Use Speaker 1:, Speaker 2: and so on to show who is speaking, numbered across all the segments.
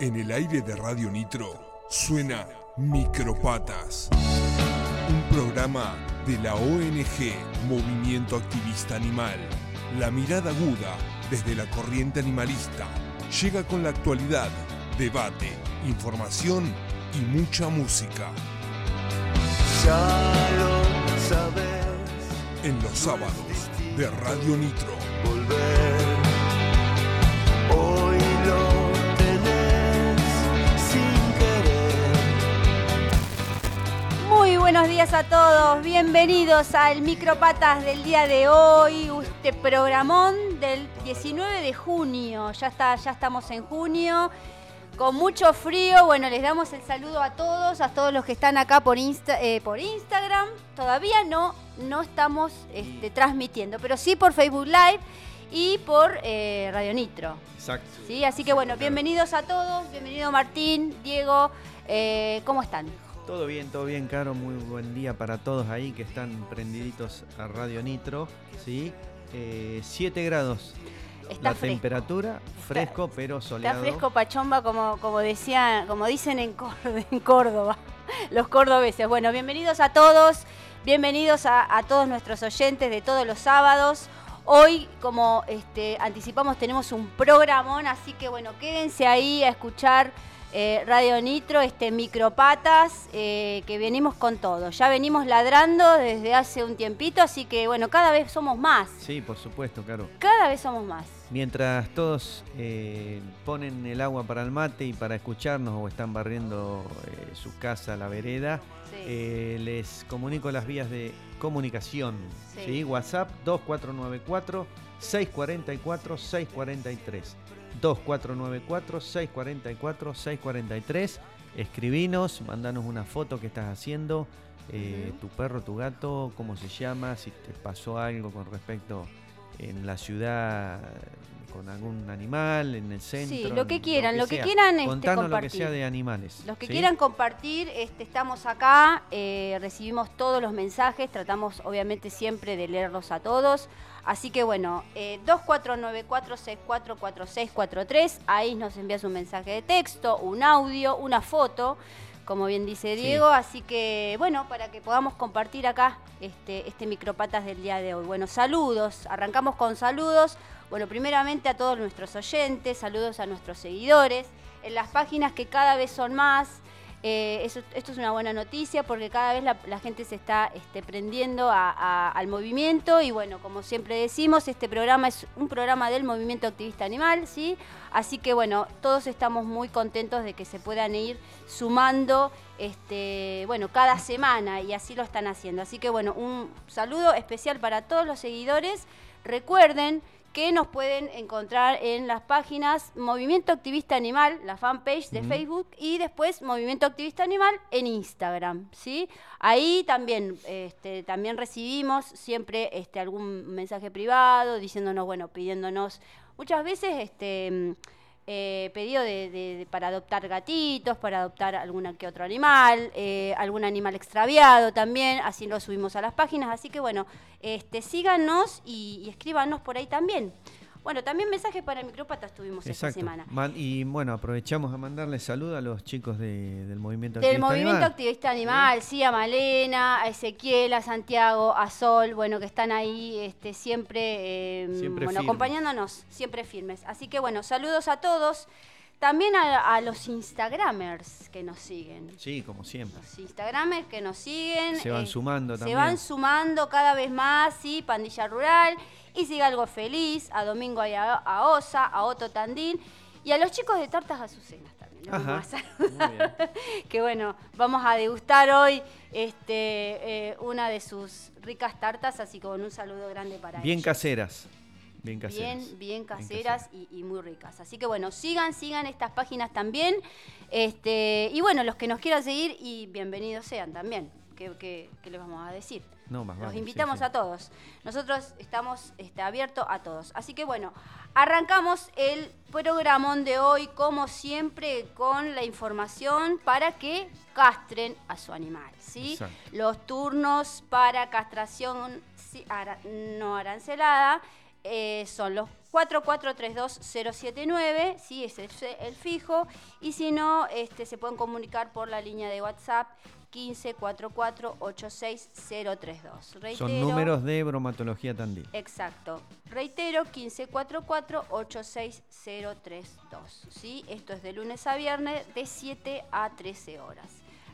Speaker 1: En el aire de Radio Nitro suena Micropatas, un programa de la ONG Movimiento Activista Animal. La mirada aguda desde la corriente animalista llega con la actualidad, debate, información y mucha música.
Speaker 2: Ya lo sabes,
Speaker 1: En los sábados de Radio Nitro.
Speaker 2: volver.
Speaker 3: Buenos días a todos, bienvenidos al Micropatas del día de hoy, este programón del 19 de junio, ya, está, ya estamos en junio, con mucho frío, bueno, les damos el saludo a todos, a todos los que están acá por, Insta- eh, por Instagram, todavía no, no estamos este, transmitiendo, pero sí por Facebook Live y por eh, Radio Nitro.
Speaker 4: Exacto.
Speaker 3: ¿sí? Así que bueno, bienvenidos a todos, bienvenido Martín, Diego, eh, ¿cómo están?
Speaker 4: Todo bien, todo bien, Caro. Muy buen día para todos ahí que están prendiditos a Radio Nitro. ¿sí? 7 grados
Speaker 3: Está
Speaker 4: la
Speaker 3: fresco.
Speaker 4: temperatura, fresco pero
Speaker 3: Está
Speaker 4: soleado.
Speaker 3: fresco pachomba como, como decía, como dicen en, Córdoba, en Córdoba, los cordobeses. Bueno, bienvenidos a todos, bienvenidos a, a todos nuestros oyentes de todos los sábados. Hoy, como este, anticipamos, tenemos un programón, así que bueno, quédense ahí a escuchar eh, Radio Nitro, este Micropatas, eh, que venimos con todo. Ya venimos ladrando desde hace un tiempito, así que bueno, cada vez somos más.
Speaker 4: Sí, por supuesto, Caro.
Speaker 3: Cada vez somos más.
Speaker 4: Mientras todos eh, ponen el agua para el mate y para escucharnos o están barriendo su casa, la vereda,
Speaker 3: Sí.
Speaker 4: les comunico las vías de comunicación.
Speaker 3: Sí.
Speaker 4: ¿sí? WhatsApp 2494 644 643. 2494 644 643. Escribinos, mandanos una foto que estás haciendo, eh, tu perro, tu gato, cómo se llama, si te pasó algo con respecto en la ciudad con algún animal, en el centro.
Speaker 3: Sí, lo que quieran, lo que quieran, este,
Speaker 4: Contanos lo que
Speaker 3: compartir.
Speaker 4: sea de animales.
Speaker 3: Los que
Speaker 4: ¿sí?
Speaker 3: quieran compartir, este, estamos acá, eh, recibimos todos los mensajes, tratamos obviamente siempre de leerlos a todos. Así que bueno, eh, 2494644643, ahí nos envías un mensaje de texto, un audio, una foto, como bien dice
Speaker 4: Sí.
Speaker 3: Diego. Así que bueno, para que podamos compartir acá este, este micropatas del día de hoy. Bueno, saludos, arrancamos con saludos. Bueno, primeramente a todos nuestros oyentes, saludos a nuestros seguidores, en las páginas que cada vez son más. Eh, esto es una buena noticia porque cada vez la, gente se está este, prendiendo al movimiento y bueno, como siempre decimos, este programa es un programa del movimiento activista animal, ¿sí? Así que bueno, todos estamos muy contentos de que se puedan ir sumando, este, bueno, cada semana y así lo están haciendo. Así que bueno, un saludo especial para todos los seguidores. Recuerden que nos pueden encontrar en las páginas Movimiento Activista Animal, la fanpage de. Facebook, y después Movimiento Activista Animal en Instagram, ¿sí? Ahí también, este, también recibimos siempre este, algún mensaje privado diciéndonos, bueno, pidiéndonos muchas veces este, eh, pedido de, de- para adoptar gatitos, para adoptar alguna que otro animal, eh, algún animal extraviado también, así lo subimos a las páginas, así que bueno, este, síganos y escríbanos por ahí también. Bueno, también mensajes para micropatas tuvimos esta semana.
Speaker 4: Man- y bueno, aprovechamos a mandarle salud a los chicos de- del movimiento
Speaker 3: Del
Speaker 4: Activista
Speaker 3: movimiento
Speaker 4: Animal.
Speaker 3: activista animal, sí, a Malena, a Ezequiel, a Santiago, a Sol, bueno, que están ahí este, siempre, eh,
Speaker 4: Siempre
Speaker 3: bueno,
Speaker 4: firmes.
Speaker 3: acompañándonos, siempre firmes. Así que bueno, saludos a todos. También a, a los Instagramers que nos siguen.
Speaker 4: Sí, como siempre.
Speaker 3: Los Instagramers que nos siguen. eh,
Speaker 4: Se van sumando
Speaker 3: Se
Speaker 4: también.
Speaker 3: van sumando cada vez más, sí, Pandilla Rural, y sigue algo feliz, a Domingo y a, a Osa, a Otto Tandil, y a los chicos de Tortas Azucenas también. los
Speaker 4: Ajá.
Speaker 3: vamos a
Speaker 4: bien.
Speaker 3: que bueno, vamos a degustar hoy este, eh, una de sus ricas tartas, así que con un saludo grande para
Speaker 4: Bien
Speaker 3: ellos.
Speaker 4: caseras. Bien caseras.
Speaker 3: Bien, bien caseras y, y muy ricas. Así que bueno, sigan, sigan estas páginas también. Este, y bueno, los que nos quieran seguir y bienvenidos sean también. ¿Qué, qué- qué les vamos a decir?
Speaker 4: No, más
Speaker 3: Los
Speaker 4: vale,
Speaker 3: invitamos
Speaker 4: sí.
Speaker 3: a todos. Nosotros estamos este, abiertos a todos. Así que bueno, arrancamos el programón de hoy, como siempre, con la información para que castren a su animal. ¿sí?
Speaker 4: Exacto.
Speaker 3: Los turnos para castración no arancelada eh, son los 4432079, sí, ese es el fijo, y si no, este, se pueden comunicar por la línea de WhatsApp 1544-86032. Reitero,
Speaker 4: Son números de bromatología Tandil.
Speaker 3: Exacto. Reitero, 1544-86032. ¿sí? Esto es de lunes a viernes de 7 a 13 horas.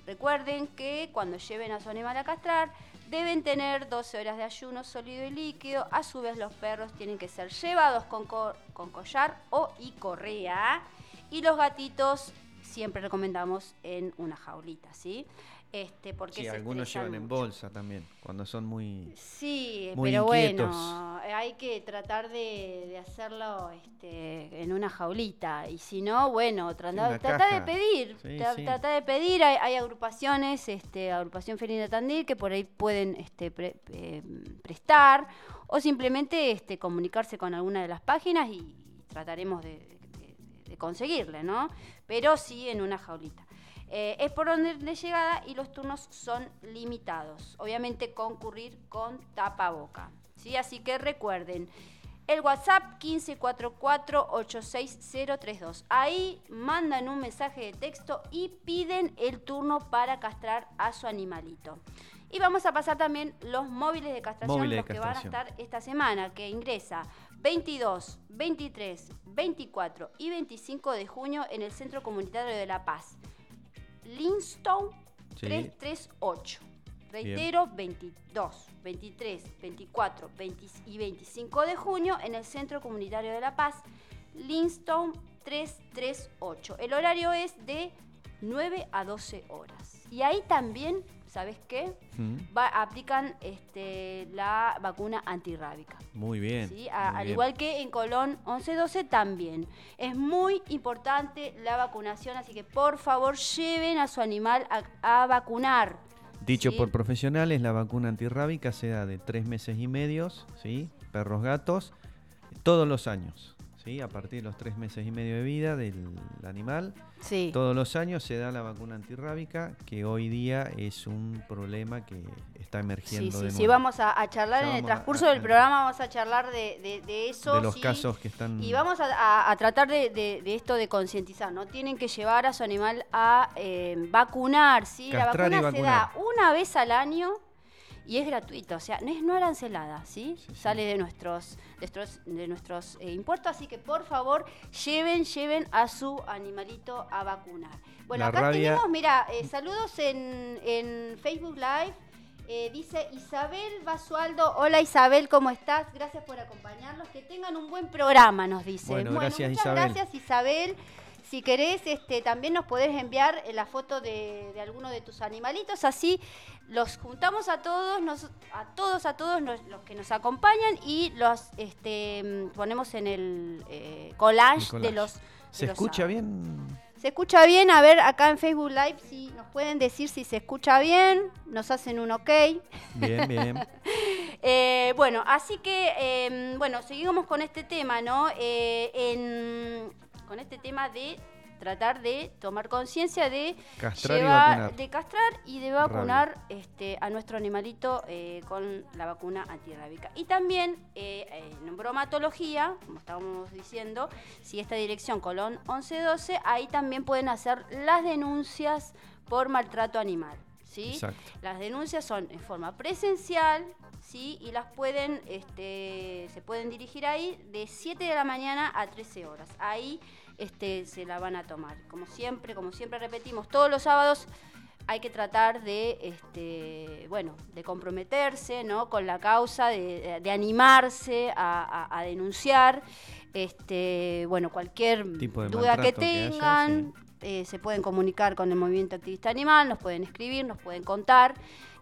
Speaker 3: Recuerden que cuando lleven a su animal a castrar, deben tener 12 horas de ayuno sólido y líquido. A su vez, los perros tienen que ser llevados con, co- con collar o y correa. Y los gatitos siempre recomendamos en una jaulita, ¿sí? Este, porque
Speaker 4: Sí, algunos llevan en bolsa también, cuando son muy...
Speaker 3: Sí,
Speaker 4: muy
Speaker 3: pero
Speaker 4: inquietos.
Speaker 3: bueno, hay que tratar de, de hacerlo este, en una jaulita. Y si no, bueno, trata, trata de pedir.
Speaker 4: Sí,
Speaker 3: tra-
Speaker 4: sí.
Speaker 3: Trata de pedir. Hay, hay agrupaciones, este, agrupación Felina Tandil, que por ahí pueden este, pre- eh, prestar. O simplemente este, comunicarse con alguna de las páginas y trataremos de, de- de conseguirle, ¿no? Pero sí en una jaulita. Eh, es por orden de llegada y los turnos son limitados. Obviamente concurrir con tapaboca. ¿Sí? Así que recuerden, el WhatsApp 1544-86032. Ahí mandan un mensaje de texto y piden el turno para castrar a su animalito. Y vamos a pasar también los móviles de castración,
Speaker 4: Móviles de
Speaker 3: los que van a estar esta semana, que ingresa 22, 23, 24 y 25 de junio en el Centro Comunitario de La Paz. Linstone
Speaker 4: Sí.
Speaker 3: 338. Reitero, 22, 23, 24 20 y 25 de junio en el Centro Comunitario de La Paz, Linstone 338. El horario es de 9 a 12 horas. Y ahí también, ¿sabes qué?
Speaker 4: Mm,
Speaker 3: Va- aplican este, la vacuna antirrábica.
Speaker 4: Muy bien.
Speaker 3: ¿sí? A-
Speaker 4: muy
Speaker 3: al
Speaker 4: bien.
Speaker 3: igual que en Colón 1112 también. Es muy importante la vacunación, así que por favor lleven a su animal a, a vacunar.
Speaker 4: Dicho
Speaker 3: ¿sí?
Speaker 4: por profesionales, la vacuna antirrábica se da de tres meses y medios, ¿sí? perros, gatos, todos los años. ¿Sí? A partir de los tres meses y medio de vida del animal,
Speaker 3: Sí.
Speaker 4: todos los años se da la vacuna antirrábica, que hoy día es un problema que está
Speaker 3: Sí,
Speaker 4: emergiendo
Speaker 3: sí,
Speaker 4: de
Speaker 3: sí, vamos a, a charlar
Speaker 4: Ya
Speaker 3: en el
Speaker 4: a-
Speaker 3: transcurso
Speaker 4: a-
Speaker 3: del programa, vamos a charlar de, de- de eso.
Speaker 4: de los
Speaker 3: sí.
Speaker 4: casos que están...
Speaker 3: Y vamos a, tratar de, esto de concientizar, ¿no? Tienen que llevar a su animal a eh, vacunar, ¿sí? La
Speaker 4: Castrar
Speaker 3: vacuna se da una vez al año y es gratuita, o sea, no es no arancelada, ¿sí?
Speaker 4: Sí, sí.
Speaker 3: Sale de nuestros, de nuestros, de nuestros eh, impuestos, así que por favor, lleven, lleven a su animalito a vacunar. Bueno,
Speaker 4: La
Speaker 3: acá
Speaker 4: rabia-
Speaker 3: tenemos, mira, eh, saludos en, en Facebook Live. Eh, dice Isabel Basualdo, hola Isabel, ¿cómo estás? Gracias por acompañarnos. Que tengan un buen programa, nos dice.
Speaker 4: Bueno, gracias,
Speaker 3: muchas
Speaker 4: Isabel.
Speaker 3: gracias Isabel. Si querés, este, también nos podés enviar eh, la foto de, de alguno de tus animalitos, así los juntamos a todos, nos- a todos, a todos nos- los que nos acompañan y los este, mm, ponemos en el eh, collage, de los... de
Speaker 4: ¿Se
Speaker 3: los
Speaker 4: escucha bien?
Speaker 3: ¿Se escucha bien? A ver, acá en Facebook Live, si nos pueden decir si se escucha bien, nos hacen un ok.
Speaker 4: Bien, bien.
Speaker 3: Eh, bueno, así que, eh, bueno, seguimos con este tema, ¿no? Eh, en- con este tema de tratar de tomar conciencia de
Speaker 4: Castrar y
Speaker 3: llevar-
Speaker 4: vacunar.
Speaker 3: de castrar y de vacunar este, a nuestro animalito eh, con la vacuna antirrábica. Y también eh, en bromatología, como estábamos diciendo, si esta dirección Colón 1112, ahí también pueden hacer las denuncias por maltrato animal. ¿sí?
Speaker 4: Exacto.
Speaker 3: Las denuncias son en forma presencial, ¿sí? Y las pueden, este, se pueden dirigir ahí de 7 de la mañana a 13 horas. Ahí este, se la van a tomar. Como siempre, como siempre repetimos, todos los sábados hay que tratar de, este, bueno, de comprometerse, ¿no? Con la causa, de, de animarse a, a- a denunciar, este, bueno, cualquier
Speaker 4: Tipo de
Speaker 3: duda que
Speaker 4: maltrato que haya,
Speaker 3: tengan, eh, se pueden comunicar con el movimiento activista animal, nos pueden escribir, nos pueden contar,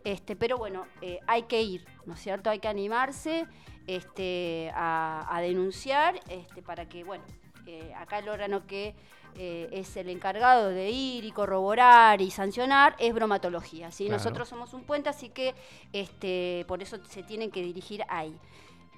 Speaker 3: este, pero bueno, eh, hay que ir, ¿no es cierto? Hay que animarse este, a, a denunciar este, para que, bueno, eh, acá el órgano que eh, es el encargado de ir y corroborar y sancionar es bromatología, ¿sí?
Speaker 4: Claro.
Speaker 3: Nosotros somos un puente, así que este, por eso se tienen que dirigir ahí.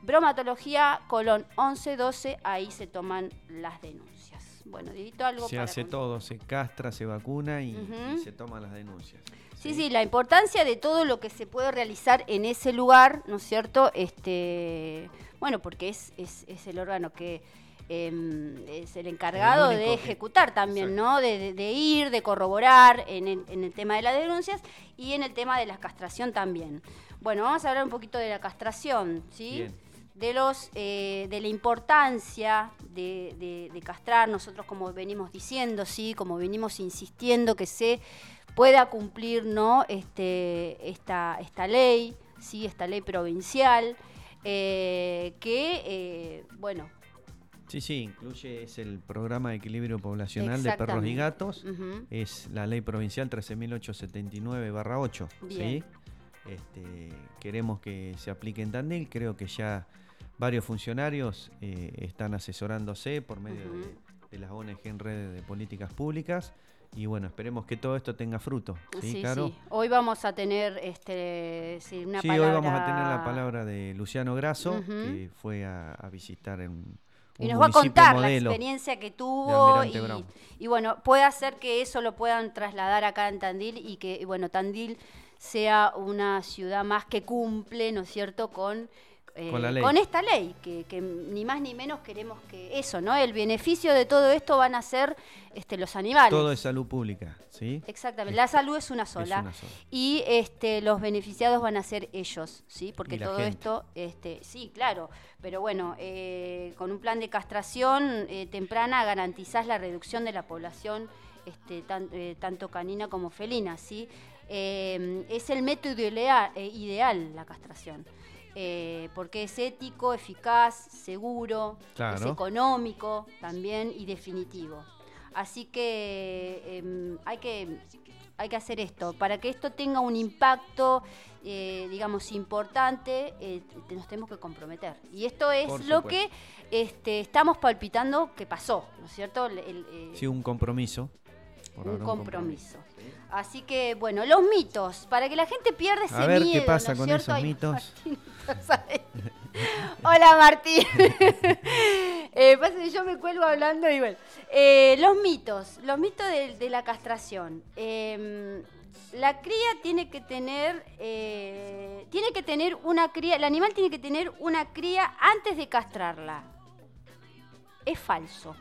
Speaker 3: Bromatología, colón 1112, ahí se toman las denuncias. Bueno, Dieguito, algo
Speaker 4: Se
Speaker 3: para
Speaker 4: hace
Speaker 3: contar?
Speaker 4: todo, se castra, se vacuna y, y se toman las denuncias.
Speaker 3: Sí, sí, la importancia de todo lo que se puede realizar en ese lugar, ¿no es cierto? Este, bueno, porque es, es, es el órgano que em, es el encargado
Speaker 4: El
Speaker 3: de
Speaker 4: que-
Speaker 3: ejecutar también,
Speaker 4: Exacto.
Speaker 3: ¿no? De, de- de ir, de corroborar en el, en el tema de las denuncias y en el tema de la castración también. Bueno, vamos a hablar un poquito de la castración, ¿sí?
Speaker 4: Bien.
Speaker 3: de los eh, de la importancia de, de- de castrar nosotros como venimos diciendo sí como venimos insistiendo que se pueda cumplir no este esta esta ley sí esta ley provincial eh, que eh, bueno
Speaker 4: Sí, sí, incluye, es el programa de equilibrio poblacional de perros y gatos. Es la ley provincial 13.879-8.
Speaker 3: Bien.
Speaker 4: ¿sí? Este, queremos que se aplique en Tandil. Creo que ya varios funcionarios eh, están asesorándose por medio de, de las ONG en redes de políticas públicas. Y bueno, esperemos que todo esto tenga fruto. ¿sí,
Speaker 3: sí,
Speaker 4: Caro?
Speaker 3: sí. hoy vamos a tener este sí, una
Speaker 4: Sí,
Speaker 3: palabra
Speaker 4: hoy vamos a tener la palabra de Luciano Grasso, que fue a, a visitar en
Speaker 3: Y nos va a contar la experiencia que tuvo y, bueno, puede hacer que eso lo puedan trasladar acá en Tandil y que, y bueno, Tandil sea una ciudad más que cumple, ¿no es cierto?, con, eh,
Speaker 4: Con la ley.
Speaker 3: esta ley, que, que ni más ni menos queremos que eso, ¿no? El beneficio de todo esto van a ser este, los animales.
Speaker 4: Todo es salud pública, ¿sí?
Speaker 3: Exactamente, la salud es una
Speaker 4: Es
Speaker 3: sola.
Speaker 4: una sola.
Speaker 3: Y este, los beneficiados van a ser ellos, ¿sí? Porque todo
Speaker 4: gente.
Speaker 3: esto, este, sí, claro, pero bueno, eh, con un plan de castración eh, temprana garantizás la reducción de la población, este, tan- eh, tanto canina como felina, ¿sí? Es el método idea- eh, ideal la castración. Eh, porque es ético, eficaz, seguro, es económico también y definitivo. Así que em, hay que hay que hacer esto. Para que esto tenga un impacto, eh, digamos, importante, eh, nos tenemos que comprometer. Y esto es lo que este, estamos palpitando que pasó, ¿no es cierto? El- el, eh,
Speaker 4: Sí, un compromiso.
Speaker 3: Un compromiso. Así que, bueno, los mitos, para que la gente pierda ese
Speaker 4: A ver qué
Speaker 3: miedo.
Speaker 4: pasa
Speaker 3: ¿no
Speaker 4: con
Speaker 3: cierto?
Speaker 4: esos
Speaker 3: Ay,
Speaker 4: mitos.
Speaker 3: Martín. Hola Martín. eh, pasa que yo me cuelgo hablando y bueno. Eh, los mitos, los mitos de, de la castración. Eh, la cría tiene que tener, eh, tiene que tener una cría, el animal tiene que tener una cría antes de castrarla. Es falso.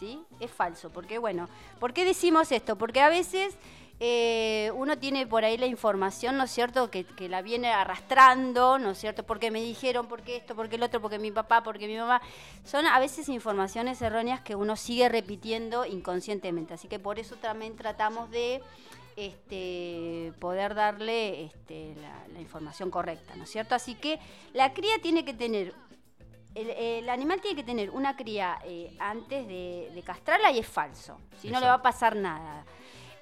Speaker 3: ¿Sí? Es falso, porque bueno, ¿por qué decimos esto? Porque a veces eh, uno tiene por ahí la información, ¿no es cierto?, que, la viene arrastrando, ¿no es cierto?, porque me dijeron, porque esto, porque el otro, porque mi papá, porque mi mamá. Son a veces informaciones erróneas que uno sigue repitiendo inconscientemente, así que por eso también tratamos de este, poder darle este, la información correcta, ¿no es cierto? Así que la cría tiene que tener el, el animal tiene que tener una cría eh, antes de, de castrarla y es falso. Si no le va a pasar nada.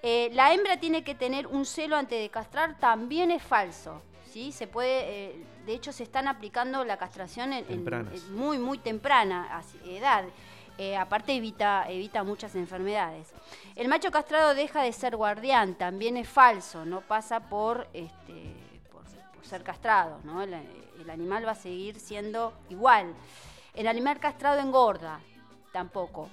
Speaker 3: Eh, la hembra tiene que tener un celo antes de castrar, también es falso. ¿sí? Se puede, eh, de hecho, se están aplicando la castración en, en-
Speaker 4: Tempranas.
Speaker 3: en muy, muy temprana edad. Eh, aparte evita, evita muchas enfermedades. El macho castrado deja de ser guardián, también es falso, no pasa por, este, ser castrado, ¿no? El, el animal va a seguir siendo igual. El animal castrado engorda, tampoco.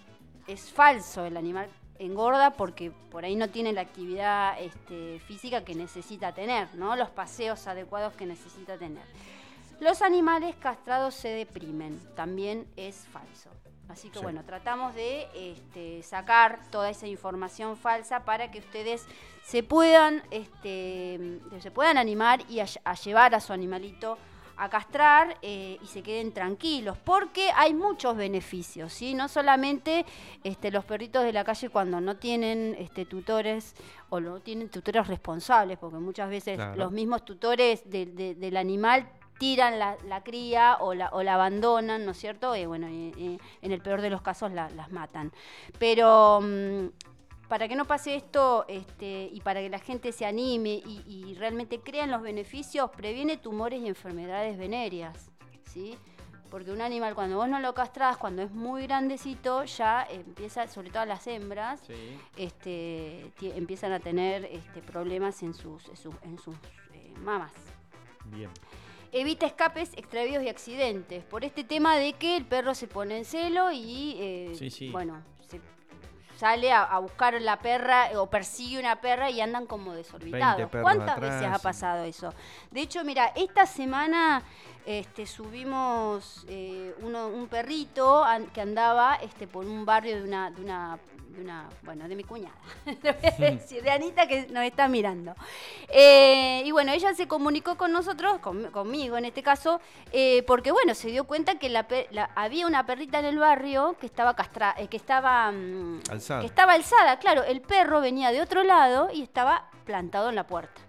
Speaker 3: Es falso, el animal engorda porque por ahí no tiene la actividad este, física que necesita tener, ¿no? Los paseos adecuados que necesita tener. Los animales castrados se deprimen, también es falso. Así que
Speaker 4: Sí.
Speaker 3: bueno, tratamos de este, sacar toda esa información falsa para que ustedes se puedan, este, se puedan animar y a, a llevar a su animalito a castrar eh, y se queden tranquilos, porque hay muchos beneficios, ¿sí? No solamente este, los perritos de la calle cuando no tienen este, tutores o no tienen tutores responsables, porque muchas veces
Speaker 4: Claro.
Speaker 3: los mismos tutores de- de- del animal tiran la, la cría o la, o la abandonan, ¿no es cierto? Y bueno, y- y en el peor de los casos la- las matan. Pero mm, para que no pase esto este, y para que la gente se anime y, y realmente crea en los beneficios, previene tumores y enfermedades venéreas, ¿sí? Porque un animal cuando vos no lo castrás, cuando es muy grandecito, ya empieza, sobre todo las hembras,
Speaker 4: Sí.
Speaker 3: este, empiezan a tener este, problemas en sus, en sus, en sus, eh, mamas.
Speaker 4: Bien.
Speaker 3: Evita escapes, extravíos y accidentes. Por este tema de que el perro se pone en celo y, eh,
Speaker 4: Sí, sí.
Speaker 3: bueno, se, sale a, a buscar la perra eh, o persigue una perra y andan como desorbitados. ¿Cuántas
Speaker 4: atrás,
Speaker 3: veces ha pasado eso? De hecho, mira, esta semana este, subimos eh, uno- un perrito an- que andaba este, por un barrio de una, de una, de una, bueno, de mi cuñada, de Anita que nos está mirando. Eh, y bueno, ella se comunicó con nosotros, con- conmigo en este caso, eh, porque bueno, se dio cuenta que la pe- la- había una perrita en el barrio que estaba castra, eh, que estaba mm,
Speaker 4: Alzada.
Speaker 3: que estaba alzada, claro, el perro venía de otro lado y estaba plantado en la puerta.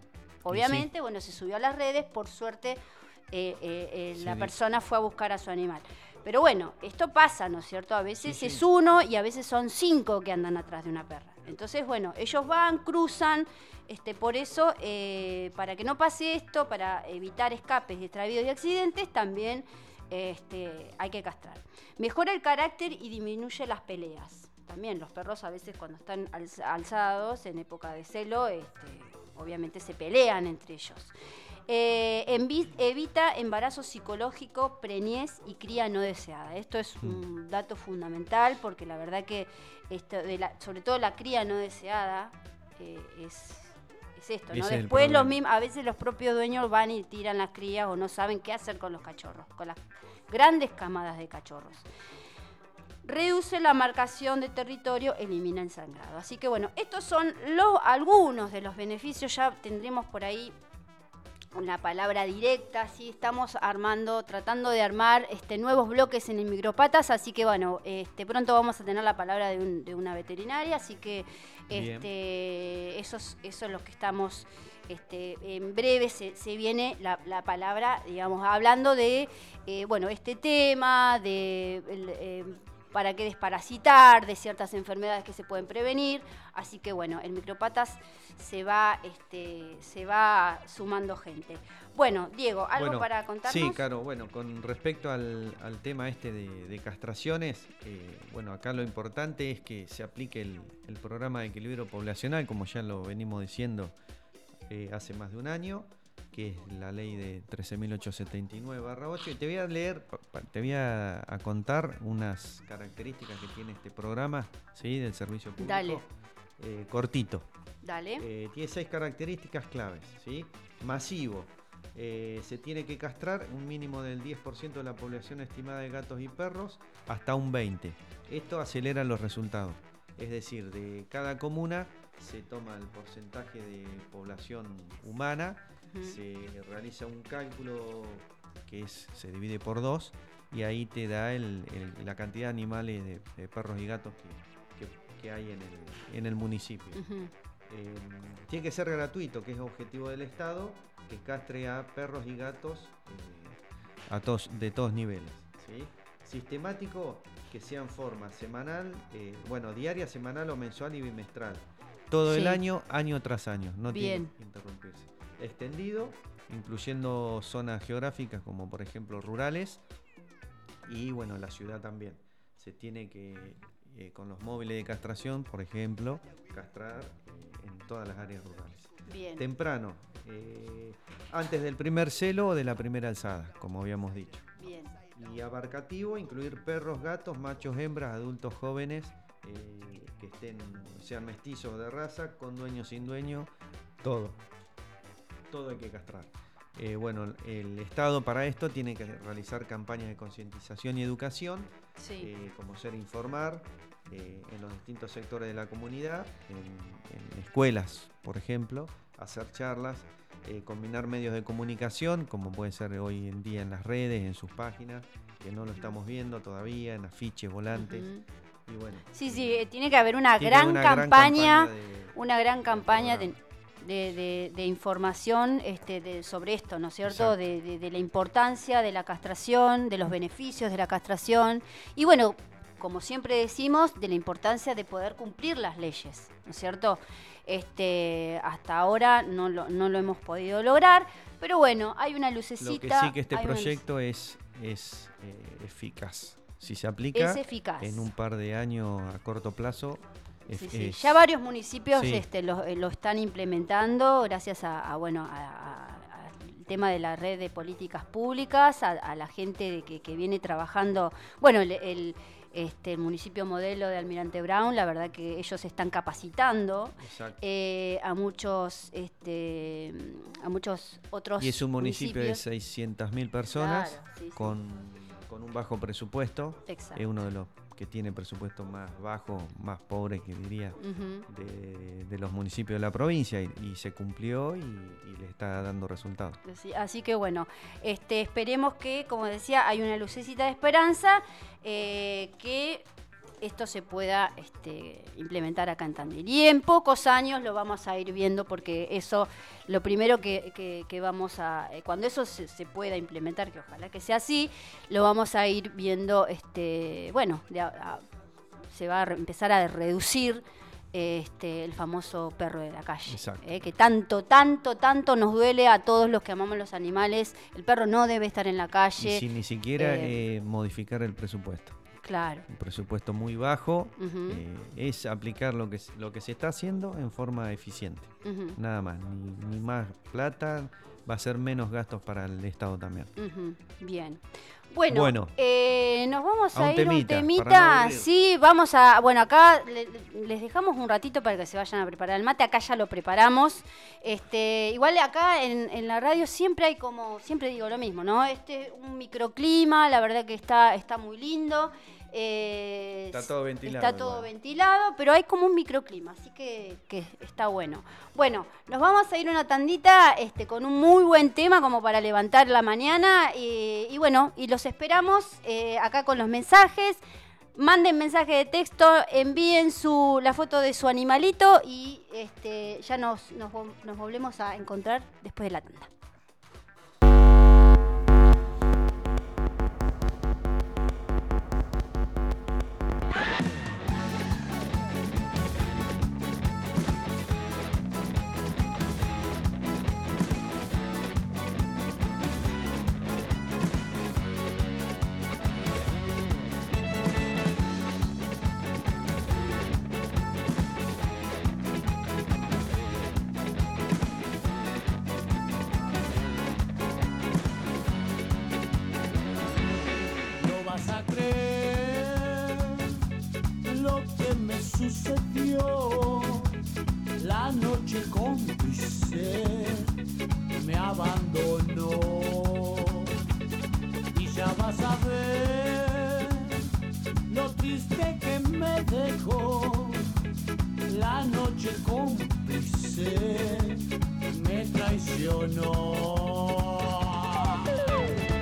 Speaker 3: Obviamente, bueno, se subió a las redes, por suerte eh, eh, eh,
Speaker 4: Sí,
Speaker 3: la persona fue a buscar a su animal. Pero bueno, esto pasa, ¿no es cierto? A veces
Speaker 4: Sí,
Speaker 3: es uno y a veces son cinco que andan atrás de una perra. Entonces, bueno, ellos van, cruzan, este, por eso, eh, para que no pase esto, para evitar escapes, extravíos y accidentes, también este, hay que castrar. Mejora el carácter y disminuye las peleas. También los perros a veces cuando están alz- alzados en época de celo, este, obviamente se pelean entre ellos. Eh, evita embarazo psicológico, preñez y cría no deseada. Esto es un dato fundamental porque la verdad que esto de la- sobre todo la cría no deseada eh, es, es esto. Después los mim- a veces los propios dueños van y tiran las crías o no saben qué hacer con los cachorros, con las grandes camadas de cachorros. Reduce la marcación de territorio, elimina el sangrado. Así que bueno, estos son los, algunos de los beneficios. Ya tendremos por ahí una palabra directa, sí, estamos armando, tratando de armar este, nuevos bloques en el micropatas, así que bueno, este, pronto vamos a tener la palabra de, un- de una veterinaria, así que este, eso, es, eso es lo que estamos, este, en breve se, se viene la, la palabra, digamos, hablando de, eh, bueno, este tema, de... el, eh, para qué desparasitar, de ciertas enfermedades que se pueden prevenir. Así que bueno, el micropatas se va, este, se va sumando gente. Bueno, Diego, ¿algo
Speaker 4: Bueno,
Speaker 3: para contarnos?
Speaker 4: Sí, claro, bueno, con respecto al, al tema este de, de castraciones, eh, bueno, acá lo importante es que se aplique el, el programa de equilibrio poblacional, como ya lo venimos diciendo eh, hace más de un año, que es la ley de 13.879-8, y te voy a leer, te voy a, a contar unas características que tiene este programa, ¿sí? Del servicio público.
Speaker 3: Dale.
Speaker 4: eh, cortito.
Speaker 3: Dale.
Speaker 4: Eh, tiene seis características claves. ¿sí? Masivo. Eh, se tiene que castrar un mínimo del 10% de la población estimada de gatos y perros hasta un 20%. Esto acelera los resultados. Es decir, de cada comuna se toma el porcentaje de población humana, Se realiza un cálculo que es, se divide por dos y ahí te da el- el- la cantidad de animales de, de perros y gatos que, que- que hay en el, en el municipio. Eh, tiene que ser gratuito, que es objetivo del Estado, que castre a perros y gatos eh, a todos, de todos niveles. ¿sí? Sistemático, que sea en forma semanal, eh, bueno, diaria, semanal o mensual y bimestral. Todo el año, año tras año, no
Speaker 3: Bien.
Speaker 4: tiene que interrumpirse. Extendido, incluyendo zonas geográficas como por ejemplo rurales y bueno, la ciudad también. Se tiene que, eh, con los móviles de castración, por ejemplo, castrar eh, en todas las áreas rurales.
Speaker 3: Bien.
Speaker 4: Temprano, eh, antes del primer celo o de la primera alzada, como habíamos dicho.
Speaker 3: Bien.
Speaker 4: Y abarcativo, incluir perros, gatos, machos, hembras, adultos jóvenes, que estén, sean mestizos de raza, con dueño, sin dueño, todo. Todo hay que castrar. Eh, bueno, el Estado para esto tiene que realizar campañas de concientización y educación,
Speaker 3: Sí.
Speaker 4: eh, como ser informar eh, en los distintos sectores de la comunidad, en, en escuelas, por ejemplo, hacer charlas, combinar medios de comunicación, como puede ser hoy en día en las redes, en sus páginas, que no lo estamos viendo todavía, en afiches, volantes, y bueno.
Speaker 3: Sí, sí, tiene que haber una, gran,
Speaker 4: una
Speaker 3: campaña,
Speaker 4: de-
Speaker 3: una gran campaña de. De- de- de información este, de- sobre esto, ¿no es cierto? De, la importancia de la castración, de los beneficios de la castración y bueno, como siempre decimos, de la importancia de poder cumplir las leyes, ¿no es cierto? Este, hasta ahora no lo, no lo hemos podido lograr, pero bueno, hay una
Speaker 4: Lo
Speaker 3: lucecita.
Speaker 4: que sí que este
Speaker 3: una
Speaker 4: proyecto es, es eh, eficaz. Si se aplica
Speaker 3: es eficaz.
Speaker 4: en un par de años a corto plazo,
Speaker 3: Sí, sí. Ya varios municipios
Speaker 4: Sí.
Speaker 3: este, lo, eh, lo están implementando gracias a, a, bueno al tema de la red de políticas públicas, a, a la gente de que, que viene trabajando, bueno, el, el- este, el municipio modelo de Almirante Brown, la verdad que ellos están capacitando eh, a muchos este, a muchos otros
Speaker 4: Y es un municipio de
Speaker 3: municipios.
Speaker 4: 600.000 personas
Speaker 3: Claro, sí, sí.
Speaker 4: Con, con un bajo presupuesto.
Speaker 3: Exacto.
Speaker 4: Es uno de los que tiene presupuesto más bajo, más pobre que diría, de, de los municipios de la provincia y, y se cumplió y, y le está dando resultados.
Speaker 3: Así, así que bueno, este, esperemos que, como decía, hay una lucecita de esperanza, eh, que esto se pueda este, implementar acá en Tandil. Y en pocos años lo vamos a ir viendo porque eso, lo primero que, que- que vamos a, eh, cuando eso se, se pueda implementar, que ojalá que sea así, lo vamos a ir viendo, este, bueno, de a- a- se va a empezar a reducir este, el famoso perro de la calle.
Speaker 4: Exacto.
Speaker 3: eh, que tanto, tanto, tanto nos duele a todos los que amamos los animales. El perro no debe estar en la
Speaker 4: Y
Speaker 3: calle.
Speaker 4: sin ni siquiera
Speaker 3: eh,
Speaker 4: eh, modificar el presupuesto.
Speaker 3: Claro.
Speaker 4: Un presupuesto muy bajo eh, es aplicar lo que, lo que se está haciendo en forma eficiente. Nada más, ni, ni más plata, va a ser menos gastos para el Estado también.
Speaker 3: Bien. Bueno,
Speaker 4: Bueno.
Speaker 3: eh, nos vamos
Speaker 4: A
Speaker 3: a,
Speaker 4: un
Speaker 3: ir
Speaker 4: temita,
Speaker 3: un
Speaker 4: no
Speaker 3: temita. sí, vamos a. Bueno, acá le- les dejamos un ratito para que se vayan a preparar el mate. Acá ya lo preparamos. Este, igual acá en, en la radio siempre hay como, siempre digo lo mismo, ¿no? Este un microclima, la verdad que está, está muy lindo. Eh,
Speaker 4: Está todo ventilado
Speaker 3: Está todo
Speaker 4: igual.
Speaker 3: ventilado, pero hay como un microclima, así que, que está bueno. Bueno, nos vamos a ir una tandita este, con un muy buen tema como para levantar la mañana. Y, y bueno, y los esperamos eh, acá con los mensajes. Manden mensaje de texto, envíen su, la foto de su animalito y este, ya nos, nos, vol- nos volvemos a encontrar después de la tanda.
Speaker 5: Sucedió. La noche cómplice me abandonó. Y ya vas a ver lo triste que me dejó. La noche cómplice me traicionó.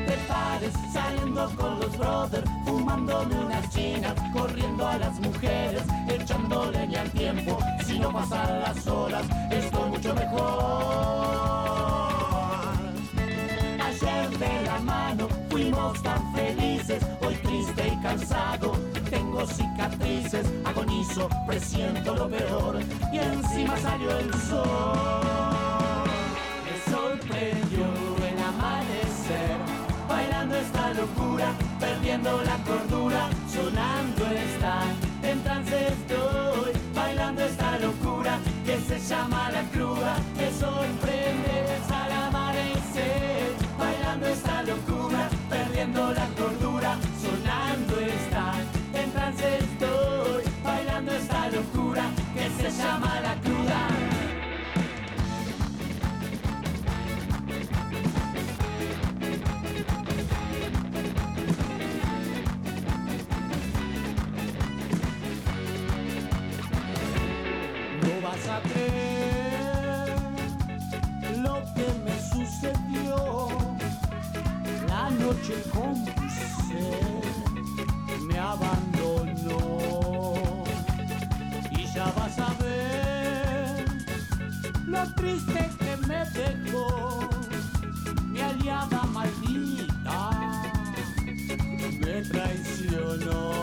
Speaker 5: Te pares saliendo con los brothers, fumándome unas chinas, corriendo a las mujeres, tiempo. Si no pasan las horas, estoy mucho mejor. Ayer de la mano fuimos tan felices, hoy triste y cansado. Tengo cicatrices, agonizo, presiento lo peor y encima salió el sol. Me sorprendió el amanecer, bailando esta locura, perdiendo la cordura, sonando esta, en trance llama la cruda. Me sorprende al amanecer, bailando esta locura, perdiendo la cordura, sonando esta, en trance estoy, bailando esta locura que se llama la La noche cómplice me abandonó. Y ya vas a ver lo triste que me dejó. Mi aliada maldita me traicionó.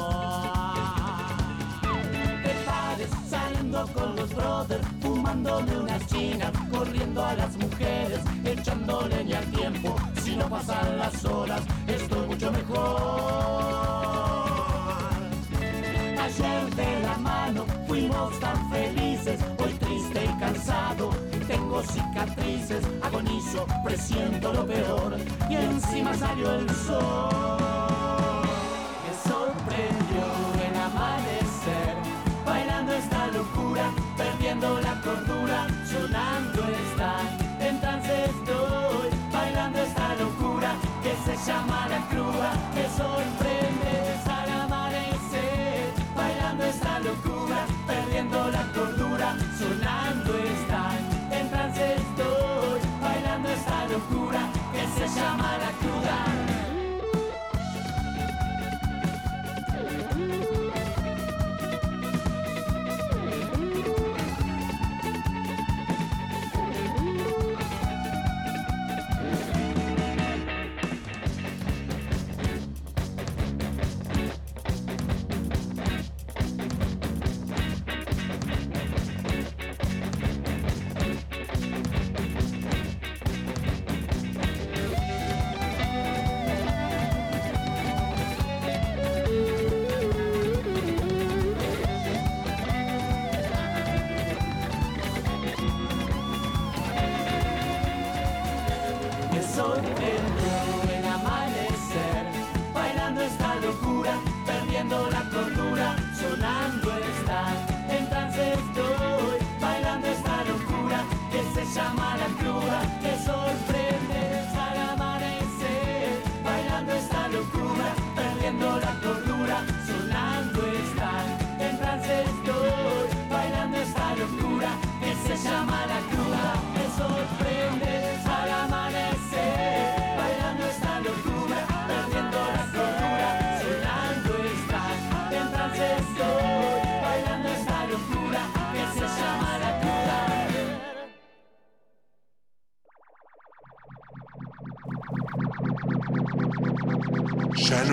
Speaker 5: Saliendo con los brothers, fumándome unas chinas, corriendo a las mujeres, echando al tiempo. Si no pasan las horas, estoy mucho mejor. Ayer de la mano fuimos tan felices, hoy triste y cansado. Tengo cicatrices, agonizo, presiento lo peor. Y encima salió el sol. Me sorprendió el amanecer, bailando esta locura, perdiendo la cordura, sonando esta chamada crua que sorprendes al amanecer, bailando esta locura, perdiendo la cordura, sonando están, en trance estoy, bailando esta locura que se llama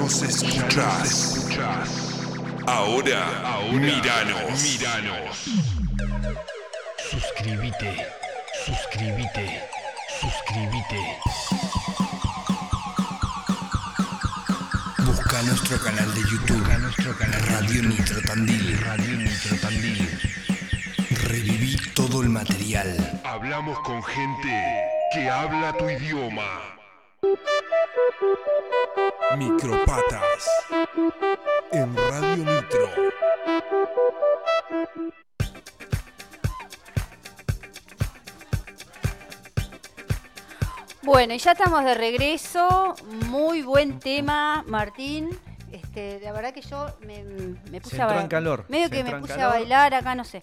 Speaker 1: nos escuchás. Ahora, Ahora miranos. miranos.
Speaker 6: Suscríbete, suscríbete, suscríbete. Busca nuestro canal de YouTube, Busca nuestro canal Radio Nitro Tandil. Radio Nitro Tandil. Reviví todo el material.
Speaker 1: Hablamos con gente que habla tu idioma. Micropatas en Radio Nitro.
Speaker 3: Bueno, y ya estamos de regreso. Muy buen tema, Martín. Este, la verdad que yo me, me puse
Speaker 4: Se
Speaker 3: a bailar.
Speaker 4: en calor.
Speaker 3: Medio
Speaker 4: Se
Speaker 3: que me puse a bailar acá, no sé.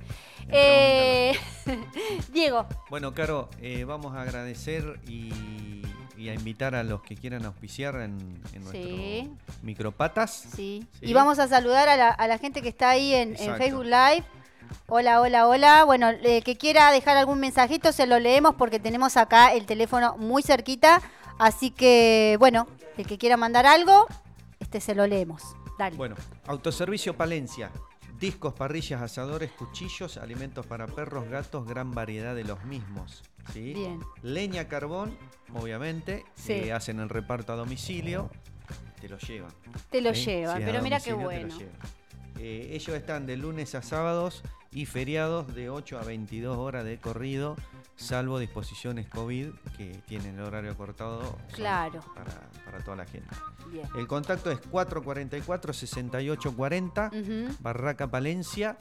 Speaker 3: Eh, Diego,
Speaker 4: Bueno, Caro, eh, vamos a agradecer y, y a invitar a los que quieran auspiciar en, en nuestro
Speaker 3: Sí.
Speaker 4: Micropatas.
Speaker 3: sí.
Speaker 4: Sí.
Speaker 3: Y vamos a saludar a la, a la gente que está ahí en. Facebook Live. Hola, hola, hola. Bueno, el que quiera dejar algún mensajito se lo leemos porque tenemos acá el teléfono muy cerquita. Así que, bueno, el que quiera mandar algo, este se lo leemos. Dale.
Speaker 4: Bueno, Autoservicio Palencia. Discos, parrillas, asadores, cuchillos, alimentos para perros, gatos, gran variedad de los mismos. ¿sí?
Speaker 3: Bien.
Speaker 4: Leña, carbón, obviamente.
Speaker 3: Sí.
Speaker 4: eh, hacen el reparto a domicilio. Te lo llevan.
Speaker 3: Te lo
Speaker 4: ¿sí?
Speaker 3: llevan, pero mira qué bueno.
Speaker 4: Eh, ellos están de lunes a sábados y feriados de 8 a 22 horas de corrido, salvo disposiciones COVID que tienen el horario cortado son
Speaker 3: Claro.
Speaker 4: para, para toda la gente.
Speaker 3: Bien.
Speaker 4: El contacto es 444-6840,
Speaker 3: Ujú.
Speaker 4: Barraca Palencia,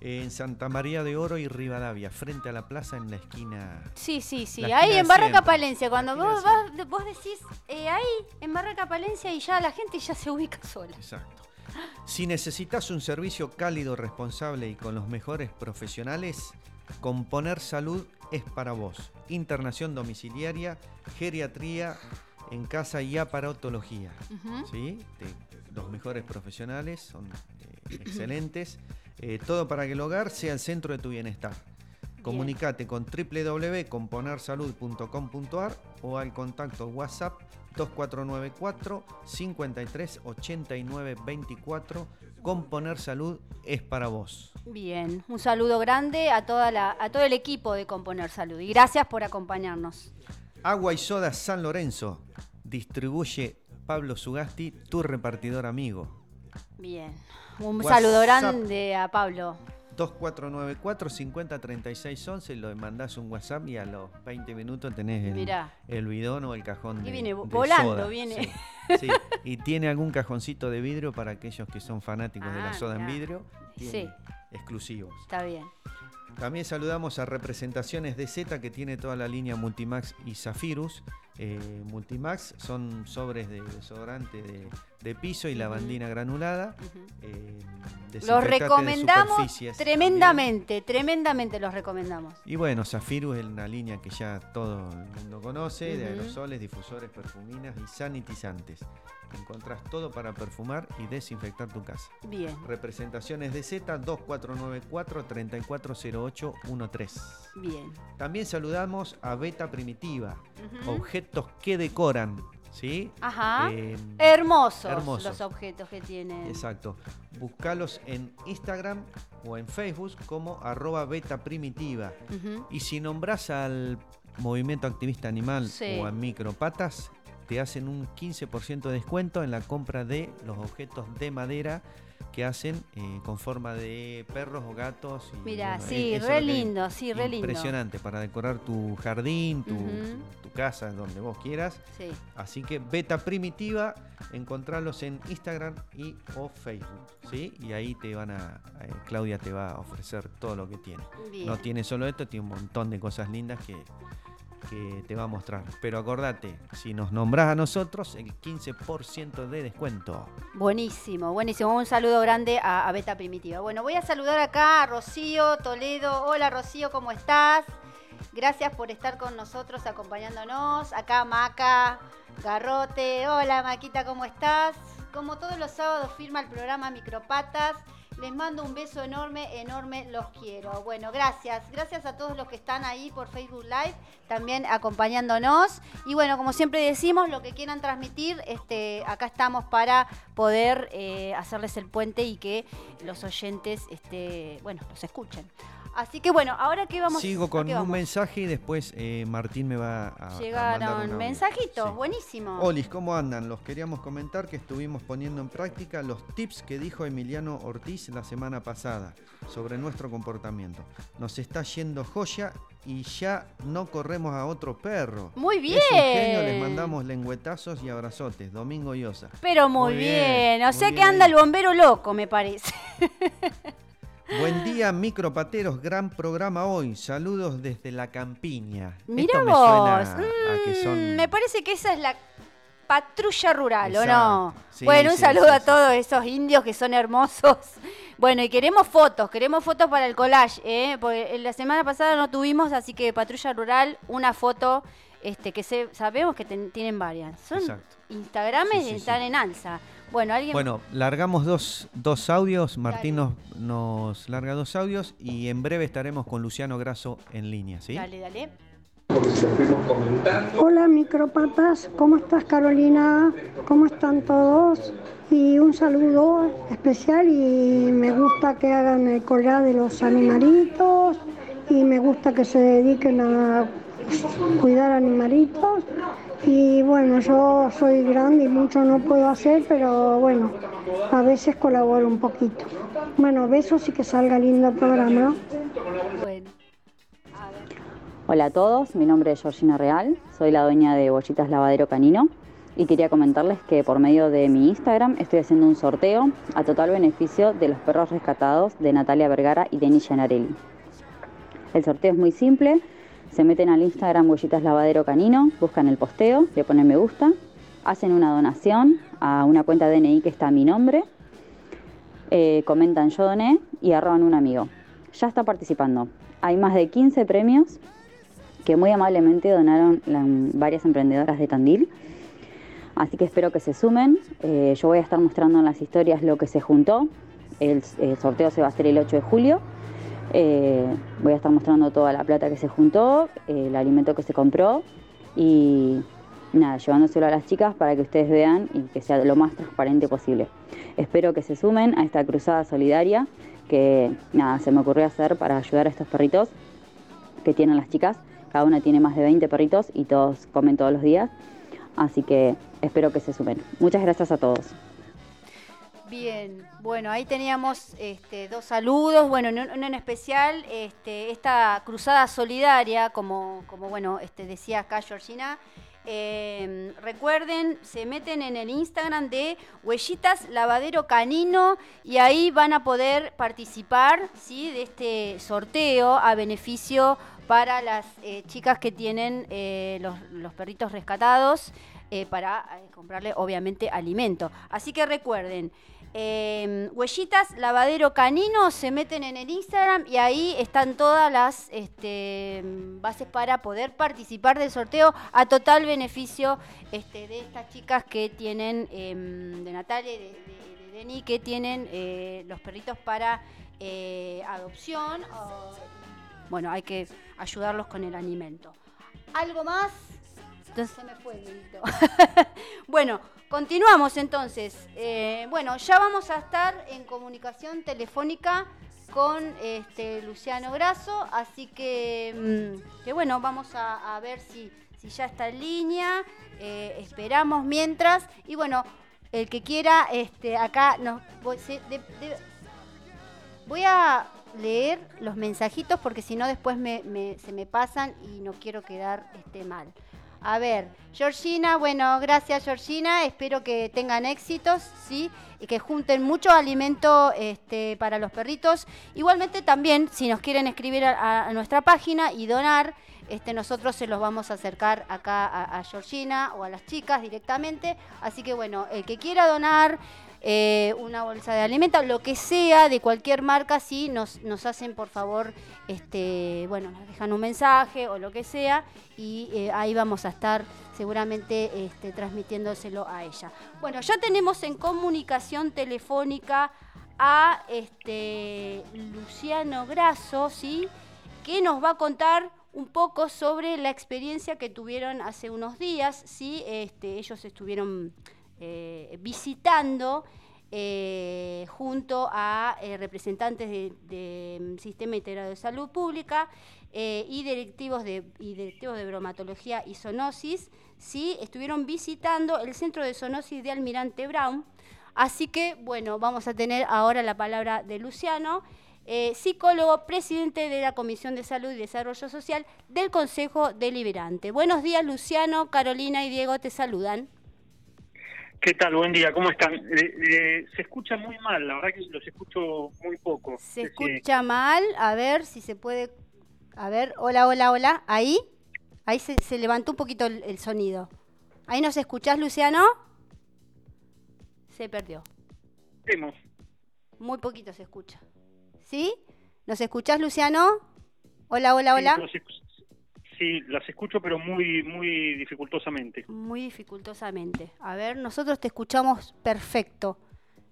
Speaker 4: en Santa María de Oro y Rivadavia, frente a la plaza en la esquina.
Speaker 3: Sí, sí, sí. Ahí en Barraca
Speaker 4: siempre.
Speaker 3: Palencia, cuando vas- vos decís eh, ahí en Barraca Palencia y ya la gente ya se ubica sola.
Speaker 4: Exacto. Si necesitas un servicio cálido, responsable y con los mejores profesionales, Componer Salud es para vos. Internación domiciliaria, geriatría en casa y aparatología.
Speaker 3: Ujú.
Speaker 4: ¿sí? Los mejores profesionales son eh, excelentes. Eh, todo para que el hogar sea el centro de tu bienestar. Comunicate con www.componersalud.com.ar o al contacto WhatsApp 2494 53 89 24. Componer Salud es para vos.
Speaker 3: Bien, un saludo grande a, toda la, a todo el equipo de Componer Salud y gracias por acompañarnos.
Speaker 4: Agua y Soda San Lorenzo. Distribuye Pablo Sugasti, tu repartidor amigo.
Speaker 3: Bien, un
Speaker 4: WhatsApp.
Speaker 3: saludo grande a Pablo.
Speaker 4: 2494 50 36 11, lo mandás un WhatsApp y a los 20 minutos tenés el,
Speaker 3: Mirá.
Speaker 4: el bidón o el cajón
Speaker 3: Y viene
Speaker 4: de
Speaker 3: volando,
Speaker 4: soda.
Speaker 3: viene.
Speaker 4: Sí, sí. Y tiene algún cajoncito de vidrio para aquellos que son fanáticos de la
Speaker 3: Ah,
Speaker 4: soda en vidrio. Tiene
Speaker 3: Sí.
Speaker 4: Exclusivos.
Speaker 3: Está bien.
Speaker 4: También saludamos a Representaciones de Z que tiene toda la línea Multimax y Zafirus. Eh, Multimax son sobres de desodorante de, de piso y lavandina granulada. Eh,
Speaker 3: Los
Speaker 4: de
Speaker 3: recomendamos
Speaker 4: también.
Speaker 3: tremendamente, tremendamente los recomendamos.
Speaker 4: Y bueno, Zafirus es una línea que ya todo el mundo conoce, de aerosoles, difusores, perfuminas y sanitizantes. Encontrás todo para perfumar y desinfectar tu casa.
Speaker 3: Bien,
Speaker 4: Representaciones de Z 2494 340813.
Speaker 3: bien.
Speaker 4: También saludamos a Beta Primitiva, objetos que decoran, ¿sí?
Speaker 3: Ajá.
Speaker 4: Eh,
Speaker 3: Hermosos,
Speaker 4: hermosos.
Speaker 3: los objetos que tienen.
Speaker 4: Exacto. Buscalos en Instagram o en Facebook como arroba Beta Primitiva. Y si nombras al movimiento activista animal
Speaker 3: Sí.
Speaker 4: o a Micropatas, te hacen un 15% de descuento en la compra de los objetos de madera que hacen eh, con forma de perros o gatos. y,
Speaker 3: Mira,
Speaker 4: bueno,
Speaker 3: sí,
Speaker 4: e-
Speaker 3: re
Speaker 4: es que-
Speaker 3: lindo, sí, re lindo.
Speaker 4: Impresionante para decorar tu jardín, tu, casa, donde vos quieras.
Speaker 3: Sí.
Speaker 4: Así que Beta Primitiva, encontrarlos en Instagram y o Facebook, ¿sí? Y ahí te van a, eh, Claudia te va a ofrecer todo lo que tiene.
Speaker 3: Bien.
Speaker 4: No tiene solo esto, tiene un montón de cosas lindas que, que te va a mostrar. Pero acordate, si nos nombrás a nosotros, el 15% de descuento.
Speaker 3: Buenísimo, buenísimo. Un saludo grande a, a Beta Primitiva. Bueno, voy a saludar acá a Rocío Toledo. Hola Rocío, ¿cómo estás? Gracias por estar con nosotros acompañándonos. Acá Maca Garrote. Hola Maquita, ¿cómo estás? Como todos los sábados firma el programa Micropatas Les mando un beso enorme, enorme, los quiero. Bueno, gracias. Gracias a todos los que están ahí por Facebook Live, también acompañándonos. Y bueno, como siempre decimos, lo que quieran transmitir, este, acá estamos para poder eh, hacerles el puente y que los oyentes, este, bueno, los escuchen. Así que bueno, ahora que vamos
Speaker 4: Sigo con
Speaker 3: ¿a qué
Speaker 4: un
Speaker 3: vamos?
Speaker 4: mensaje y después eh, Martín me va a. a mandar un
Speaker 3: Llegaron mensajitos,
Speaker 4: Sí.
Speaker 3: buenísimo.
Speaker 4: Olis, ¿cómo andan? Los queríamos comentar que estuvimos poniendo en práctica los tips que dijo Emiliano Ortiz la semana pasada sobre nuestro comportamiento. Nos está yendo joya y ya no corremos a otro perro.
Speaker 3: Muy bien.
Speaker 4: Es un genio, les mandamos lengüetazos y abrazotes. Domingo y Osa.
Speaker 3: Pero muy,
Speaker 4: Muy
Speaker 3: bien.
Speaker 4: bien,
Speaker 3: O
Speaker 4: muy
Speaker 3: sea que anda el bombero loco, me parece.
Speaker 4: Buen día, micropateros. Gran programa hoy. Saludos desde la campiña.
Speaker 3: Mira
Speaker 4: me
Speaker 3: vos.
Speaker 4: suena a que son.
Speaker 3: Mm, Me parece que esa es la patrulla rural, ¿o no?
Speaker 4: Sí,
Speaker 3: bueno, un
Speaker 4: sí,
Speaker 3: saludo
Speaker 4: sí,
Speaker 3: a todos esos indios que son hermosos. Bueno, y queremos fotos, queremos fotos para el collage, ¿eh? Porque la semana pasada no tuvimos, así que patrulla rural, una foto este que se, sabemos que ten- tienen varias. Son
Speaker 4: sí.
Speaker 3: están en alza. Bueno, alguien
Speaker 4: Bueno, largamos dos, dos audios. Martín nos, nos larga dos audios y en breve estaremos con Luciano Grasso en línea, ¿sí?
Speaker 3: Dale, dale.
Speaker 7: Hola micropatas, ¿cómo estás Carolina? ¿Cómo están todos? Y un saludo especial y me gusta que hagan el collar de los animalitos y me gusta que se dediquen a cuidar animalitos. Y bueno, yo soy grande y mucho no puedo hacer, pero bueno, a veces colaboro un poquito. Bueno, besos y que salga lindo el programa.
Speaker 8: Hola a todos, mi nombre es Georgina Real, soy la dueña de Bollitas Lavadero Canino y quería comentarles que por medio de mi Instagram estoy haciendo un sorteo a total beneficio de los perros rescatados de Natalia Vergara y Denis Gianarelli. El sorteo es muy simple, se meten al Instagram Bollitas Lavadero Canino, buscan el posteo, le ponen me gusta, hacen una donación a una cuenta DNI que está a mi nombre, eh, comentan yo doné y arroban un amigo. Ya está participando. Hay más de 15 premios que muy amablemente donaron varias emprendedoras de Tandil. Así que espero que se sumen. Eh, yo voy a estar mostrando en las historias lo que se juntó. El, el sorteo se va a hacer el 8 de julio. Eh, voy a estar mostrando toda la plata que se juntó, el alimento que se compró y nada, llevándoselo a las chicas para que ustedes vean y que sea lo más transparente posible. Espero que se sumen a esta cruzada solidaria que nada, se me ocurrió hacer para ayudar a estos perritos que tienen las chicas. Cada una tiene más de 20 perritos y todos comen todos los días. Así que espero que se sumen. Muchas gracias a todos.
Speaker 3: Bien, bueno, ahí teníamos este, dos saludos, bueno, uno en especial, este, esta cruzada solidaria, como, como bueno, este, decía acá Georgina, eh, recuerden, se meten en el Instagram de Huellitas Lavadero Canino y ahí van a poder participar ¿sí? de este sorteo a beneficio para las eh, chicas que tienen eh, los, los perritos rescatados eh, para comprarle obviamente alimento. Así que recuerden, eh, Huellitas Lavadero Canino se meten en el Instagram y ahí están todas las este, bases para poder participar del sorteo a total beneficio este, de estas chicas que tienen, em, de Natalia y de, de- de Deni, que tienen eh, los perritos para eh, adopción. bueno, hay que ayudarlos con el alimento. ¿Algo más? Entonces se me fue el bueno, continuamos entonces. Eh, bueno, ya vamos a estar en comunicación telefónica con este Luciano Grasso, así que, mm, que bueno, vamos a, a ver si, si ya está en línea. Eh, esperamos mientras. Y bueno, el que quiera, este, acá nos voy, se- de- de- voy a leer los mensajitos porque si no después me- me- se me pasan y no quiero quedar este, mal. A ver, Georgina, bueno, gracias Georgina, espero que tengan éxitos, ¿sí? Y que junten mucho alimento este, para los perritos. Igualmente también, si nos quieren escribir a, nuestra página y donar, este, nosotros se los vamos a acercar acá a, a Georgina o a las chicas directamente. Así que bueno, el que quiera donar eh, una bolsa de alimento, lo que sea, de cualquier marca, sí, nos, nos hacen por favor, este, bueno, nos dejan un mensaje o lo que sea, y eh, ahí vamos a estar seguramente este, transmitiéndoselo a ella. Bueno, ya tenemos en comunicación telefónica a este Luciano Grasso, ¿sí? que nos va a contar un poco sobre la experiencia que tuvieron hace unos días, ¿sí? Este, ellos estuvieron eh, visitando eh, junto a eh, representantes del mm, Sistema Integrado de Salud Pública y, directivos de, directivos de bromatología y zoonosis, ¿sí? estuvieron visitando el centro de zoonosis de Almirante Brown. Así que, bueno, vamos a tener ahora la palabra de Luciano. Psicólogo, presidente de la Comisión de Salud y Desarrollo Social del Consejo Deliberante. Buenos días, Luciano, Carolina y Diego te saludan.
Speaker 9: ¿Qué tal? Buen día, ¿cómo están? Eh, eh, se escucha muy mal, la verdad que los escucho muy poco.
Speaker 3: Se escucha mal, a ver si se puede... A ver, hola, hola, hola, ahí, ahí se, levantó un poquito el, sonido. ¿Ahí nos escuchás, Luciano? Se perdió.
Speaker 9: Vemos.
Speaker 3: Muy poquito se escucha. ¿Sí? ¿Nos escuchás, Luciano? Hola, hola, hola.
Speaker 9: Sí, las escucho, pero muy, muy dificultosamente.
Speaker 3: Muy dificultosamente. A ver, nosotros te escuchamos perfecto.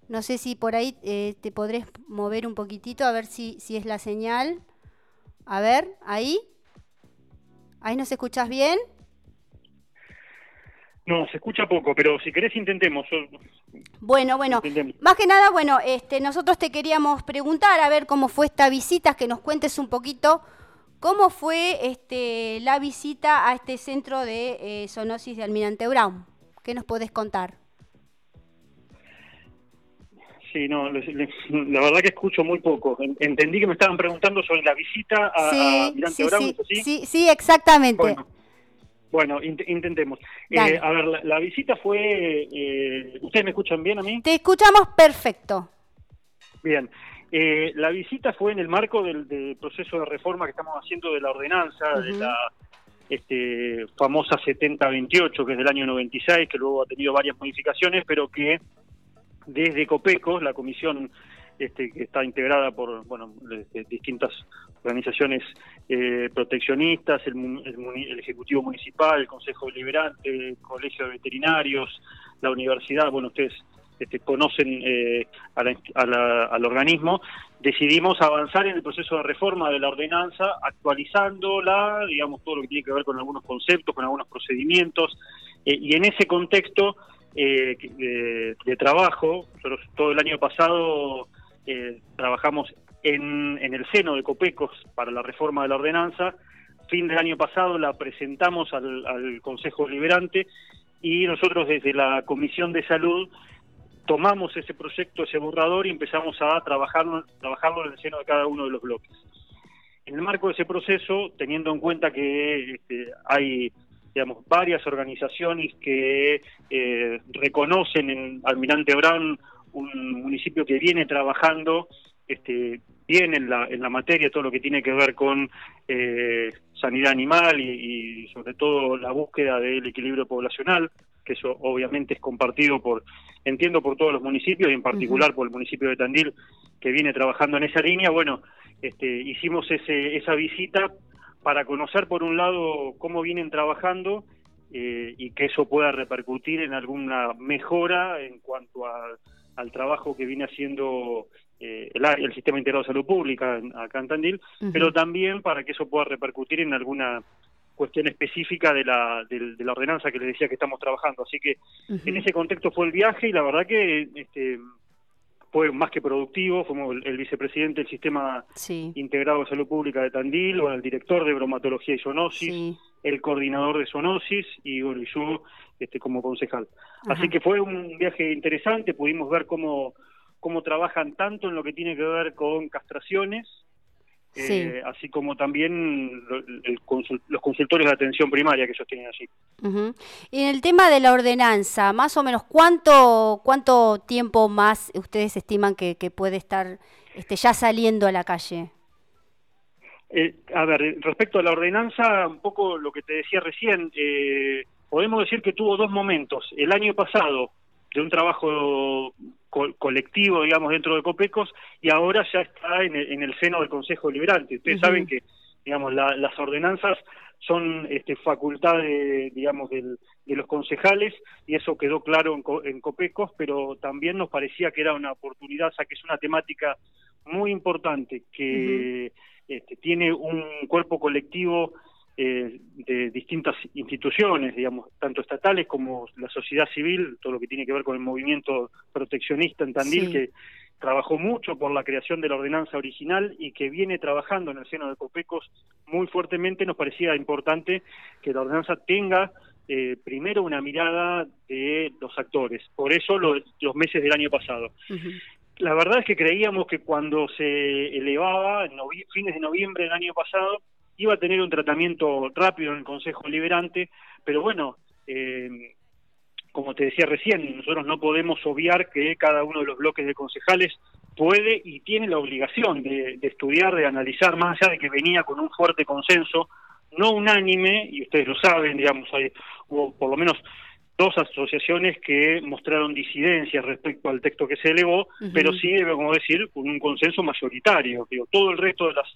Speaker 3: No sé si por ahí eh, te podrés mover un poquitito, a ver si, si es la señal. A ver, ahí. ¿Ahí nos escuchás bien?
Speaker 9: No, se escucha poco, pero si querés intentemos.
Speaker 3: Bueno, bueno, más que nada, bueno, este, nosotros te queríamos preguntar a ver cómo fue esta visita, que nos cuentes un poquito cómo fue este, la visita a este centro de eh, zoonosis de Almirante Brown. ¿Qué nos podés contar?
Speaker 9: Sí, no, la verdad que escucho muy poco. Entendí que me estaban preguntando sobre la visita a, Almirante Brown,
Speaker 3: sí, sí, sí, exactamente.
Speaker 9: Bueno, intentemos. Eh, a ver, la, visita fue... Eh, ¿Ustedes me escuchan bien a mí?
Speaker 3: Te escuchamos perfecto.
Speaker 9: Bien. Eh, la visita fue en el marco del, proceso de reforma que estamos haciendo de la ordenanza, de la este, famosa 7028, que es del año 96, que luego ha tenido varias modificaciones, pero que desde COPECO, la Comisión este, que está integrada por bueno, distintas organizaciones eh, proteccionistas, el, Ejecutivo Municipal, el Consejo Deliberante, el Colegio de Veterinarios, la universidad, bueno, ustedes este, conocen eh, al organismo, decidimos avanzar en el proceso de reforma de la ordenanza, actualizándola, digamos, todo lo que tiene que ver con algunos conceptos, con algunos procedimientos, eh, y en ese contexto de, de, trabajo, nosotros todo el año pasado eh, trabajamos en, el seno de Copecos para la reforma de la ordenanza. Fin del año pasado la presentamos al, Consejo Liberante y nosotros desde la Comisión de Salud tomamos ese proyecto, ese borrador y empezamos a trabajarlo, trabajarlo en el seno de cada uno de los bloques. En el marco de ese proceso, teniendo en cuenta que este, hay digamos, varias organizaciones que eh, reconocen en Almirante Brown un municipio que viene trabajando este, bien en la, en la materia, todo lo que tiene que ver con eh, sanidad animal y, sobre todo la búsqueda del equilibrio poblacional, que eso obviamente es compartido por, entiendo, por todos los municipios y en particular por el municipio de Tandil, que viene trabajando en esa línea. Bueno, este, hicimos ese, esa visita para conocer por un lado cómo vienen trabajando eh, y que eso pueda repercutir en alguna mejora en cuanto a al trabajo que viene haciendo eh, el, Sistema Integrado de Salud Pública acá en Tandil, pero también para que eso pueda repercutir en alguna cuestión específica de la, de, la ordenanza que les decía que estamos trabajando. Así que en ese contexto fue el viaje y la verdad que este, fue más que productivo. Fuimos el, vicepresidente del Sistema Integrado de Salud Pública de Tandil, o el director de bromatología y zoonosis, el coordinador de zoonosis y, bueno, y yo este, como concejal. Así que fue un viaje interesante, pudimos ver cómo, cómo trabajan tanto en lo que tiene que ver con castraciones, eh, así como también los consultorios de atención primaria que ellos tienen allí.
Speaker 3: Y en el tema de la ordenanza, más o menos, ¿cuánto, cuánto tiempo más ustedes estiman que, puede estar este, ya saliendo a la calle?
Speaker 9: Eh, a ver, respecto a la ordenanza, un poco lo que te decía recién, eh, podemos decir que tuvo dos momentos. El año pasado, de un trabajo colectivo, digamos, dentro de Copecos, y ahora ya está en el, seno del Consejo Liberante. Ustedes saben que, digamos, las ordenanzas son este, facultades, digamos, del, de los concejales y eso quedó claro en, en, Copecos, pero también nos parecía que era una oportunidad, o sea, que es una temática muy importante que este, tiene un cuerpo colectivo eh, de distintas instituciones, digamos, tanto estatales como la sociedad civil, todo lo que tiene que ver con el movimiento proteccionista en Tandil, que trabajó mucho por la creación de la ordenanza original y que viene trabajando en el seno de Copecos muy fuertemente, nos parecía importante que la ordenanza tenga eh, primero una mirada de los actores, por eso los meses del año pasado. La verdad es que creíamos que cuando se elevaba, en fines de noviembre del año pasado, iba a tener un tratamiento rápido en el Consejo Liberante, pero bueno, eh, como te decía recién, nosotros no podemos obviar que cada uno de los bloques de concejales puede y tiene la obligación de, estudiar, de analizar, más allá de que venía con un fuerte consenso, no unánime, y ustedes lo saben, digamos, hay, hubo por lo menos dos asociaciones que mostraron disidencias respecto al texto que se elevó, pero sí, debemos decir, con un consenso mayoritario. Digo, todo el resto de las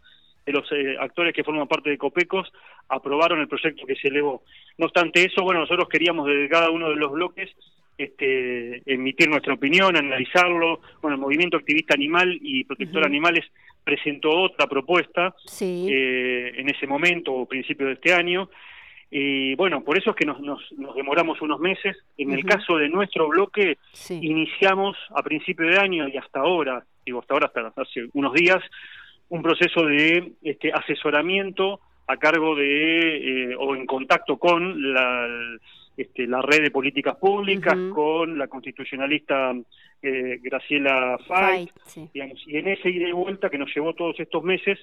Speaker 9: de los eh, actores que forman parte de Copecos aprobaron el proyecto que se elevó. No obstante eso, bueno, nosotros queríamos desde cada uno de los bloques este, emitir nuestra opinión, analizarlo. Bueno, el Movimiento Activista Animal y Protector Animales presentó otra propuesta eh, en ese momento, o principio de este año. Y bueno, por eso es que nos, nos, demoramos unos meses. En el caso de nuestro bloque, iniciamos a principio de año y hasta ahora, digo hasta ahora, hasta hace unos días, un proceso de este, asesoramiento a cargo de eh, o en contacto con la, este, la red de políticas públicas, con la constitucionalista eh, Graciela Fay, y en ese ida y vuelta que nos llevó todos estos meses,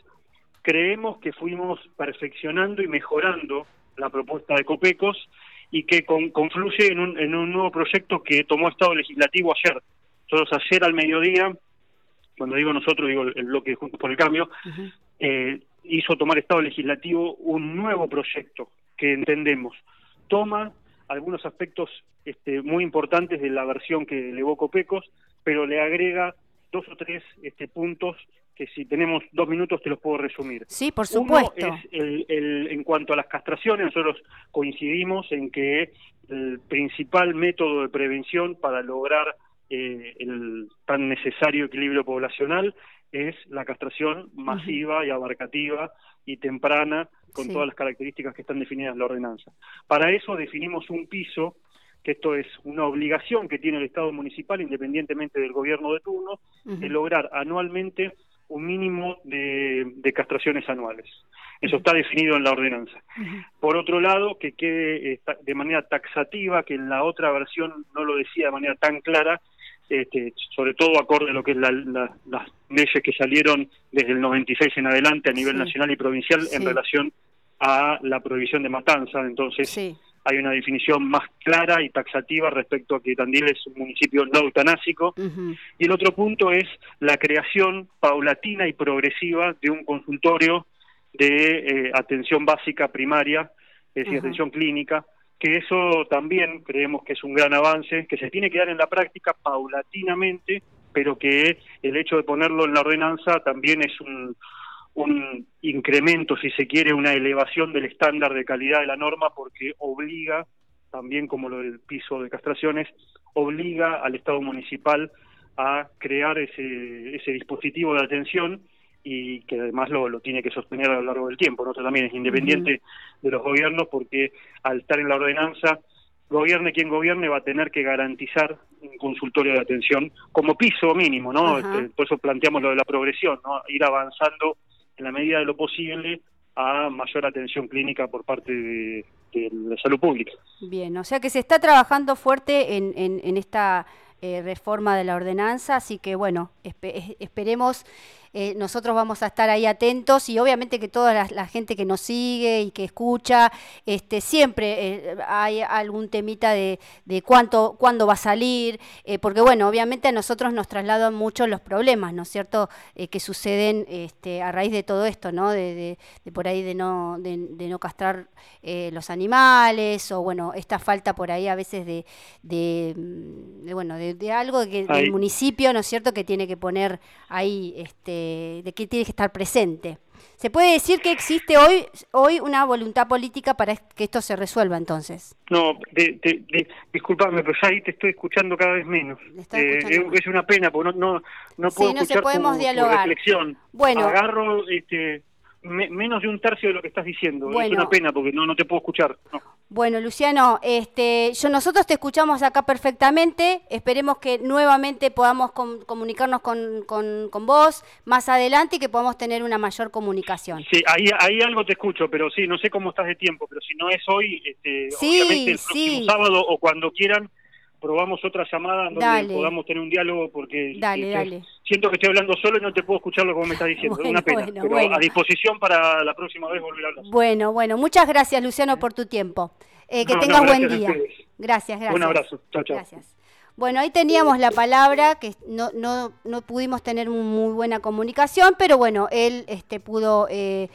Speaker 9: creemos que fuimos perfeccionando y mejorando la propuesta de Copecos y que confluye en un, en un nuevo proyecto que tomó Estado Legislativo ayer. Nosotros ayer al mediodía cuando digo nosotros, digo el, bloque Juntos por el Cambio, eh, hizo tomar Estado Legislativo un nuevo proyecto que entendemos toma algunos aspectos este, muy importantes de la versión que elevó Copecos, pero le agrega dos o tres este, puntos que si tenemos dos minutos te los puedo resumir.
Speaker 3: Sí, por supuesto.
Speaker 9: Uno es el, el, en cuanto a las castraciones, nosotros coincidimos en que el principal método de prevención para lograr eh, el tan necesario equilibrio poblacional es la castración masiva y abarcativa y temprana con todas las características que están definidas en la ordenanza. Para eso definimos un piso, que esto es una obligación que tiene el Estado municipal, independientemente del gobierno de turno, de lograr anualmente un mínimo de, castraciones anuales. Eso está definido en la ordenanza. Por otro lado, que quede de manera taxativa, que en la otra versión no lo decía de manera tan clara, este, sobre todo acorde a lo que es las leyes que salieron desde el 96 en adelante a nivel nacional y provincial en relación a la prohibición de matanza. Entonces, hay una definición más clara y taxativa respecto a que Tandil es un municipio no eutanásico. Y el otro punto es la creación paulatina y progresiva de un consultorio de eh, atención básica primaria, es decir, atención clínica, que eso también creemos que es un gran avance, que se tiene que dar en la práctica paulatinamente, pero que el hecho de ponerlo en la ordenanza también es un, incremento, si se quiere, una elevación del estándar de calidad de la norma, porque obliga, también como lo del piso de castraciones, obliga al Estado municipal a crear ese, ese dispositivo de atención y que además lo, lo, tiene que sostener a lo largo del tiempo. ¿no? también es independiente de los gobiernos porque al estar en la ordenanza, gobierne quien gobierne va a tener que garantizar un consultorio de atención como piso mínimo, ¿no? Este, por eso planteamos lo de la progresión, ¿no? Ir avanzando en la medida de lo posible a mayor atención clínica por parte de, la salud pública.
Speaker 3: Bien, o sea que se está trabajando fuerte en, en, en esta eh, reforma de la ordenanza, así que bueno, esperemos eh, nosotros vamos a estar ahí atentos y obviamente que toda la, gente que nos sigue y que escucha, este, siempre eh, hay algún temita de, de cuánto, cuándo va a salir, eh, porque bueno, obviamente a nosotros nos trasladan mucho los problemas, ¿no es cierto?, que suceden este, a raíz de todo esto, ¿no?, de, de, por ahí de no, de, no castrar los animales o bueno, esta falta por ahí a veces de, de, bueno, de, algo que el municipio, ¿no es cierto?, que tiene que poner ahí este de, de que tiene que estar presente. Se puede decir que existe hoy, hoy una voluntad política para que esto se resuelva entonces.
Speaker 9: No, de, de, de- disculpame, pero ya ahí te estoy escuchando cada vez menos. Eh, es, una pena, porque no, no, no
Speaker 3: Sí,
Speaker 9: puedo
Speaker 3: no se podemos
Speaker 9: tu, tu
Speaker 3: dialogar.
Speaker 9: reflexión.
Speaker 3: Bueno.
Speaker 9: Agarro este, me- menos de un tercio de lo que estás diciendo. Es una pena, porque no, no te puedo escuchar. no.
Speaker 3: Bueno, Luciano, este, yo, nosotros te escuchamos acá perfectamente. Esperemos que nuevamente podamos com- comunicarnos con, con- con vos más adelante y que podamos tener una mayor comunicación.
Speaker 9: Sí, ahí, ahí algo te escucho, pero sí, no sé cómo estás de tiempo, pero si no es hoy, este,
Speaker 3: Sí,
Speaker 9: obviamente el próximo
Speaker 3: sí.
Speaker 9: sábado o cuando quieran, probamos otra llamada donde
Speaker 3: Dale.
Speaker 9: podamos tener un diálogo, porque
Speaker 3: Dale, dale.
Speaker 9: siento que estoy hablando solo y no te puedo escuchar lo que vos me estás diciendo. es una pena,
Speaker 3: bueno,
Speaker 9: pero
Speaker 3: bueno.
Speaker 9: a disposición para la próxima vez volver a hablar.
Speaker 3: Bueno, bueno, muchas gracias, Luciano, por tu tiempo. Eh, que
Speaker 9: No, no,
Speaker 3: tengas buen día. Gracias, gracias.
Speaker 9: Un abrazo. Chao, chao.
Speaker 3: Gracias. Bueno, ahí teníamos la palabra, que no, no, no pudimos tener muy buena comunicación, pero bueno, él este, pudo eh,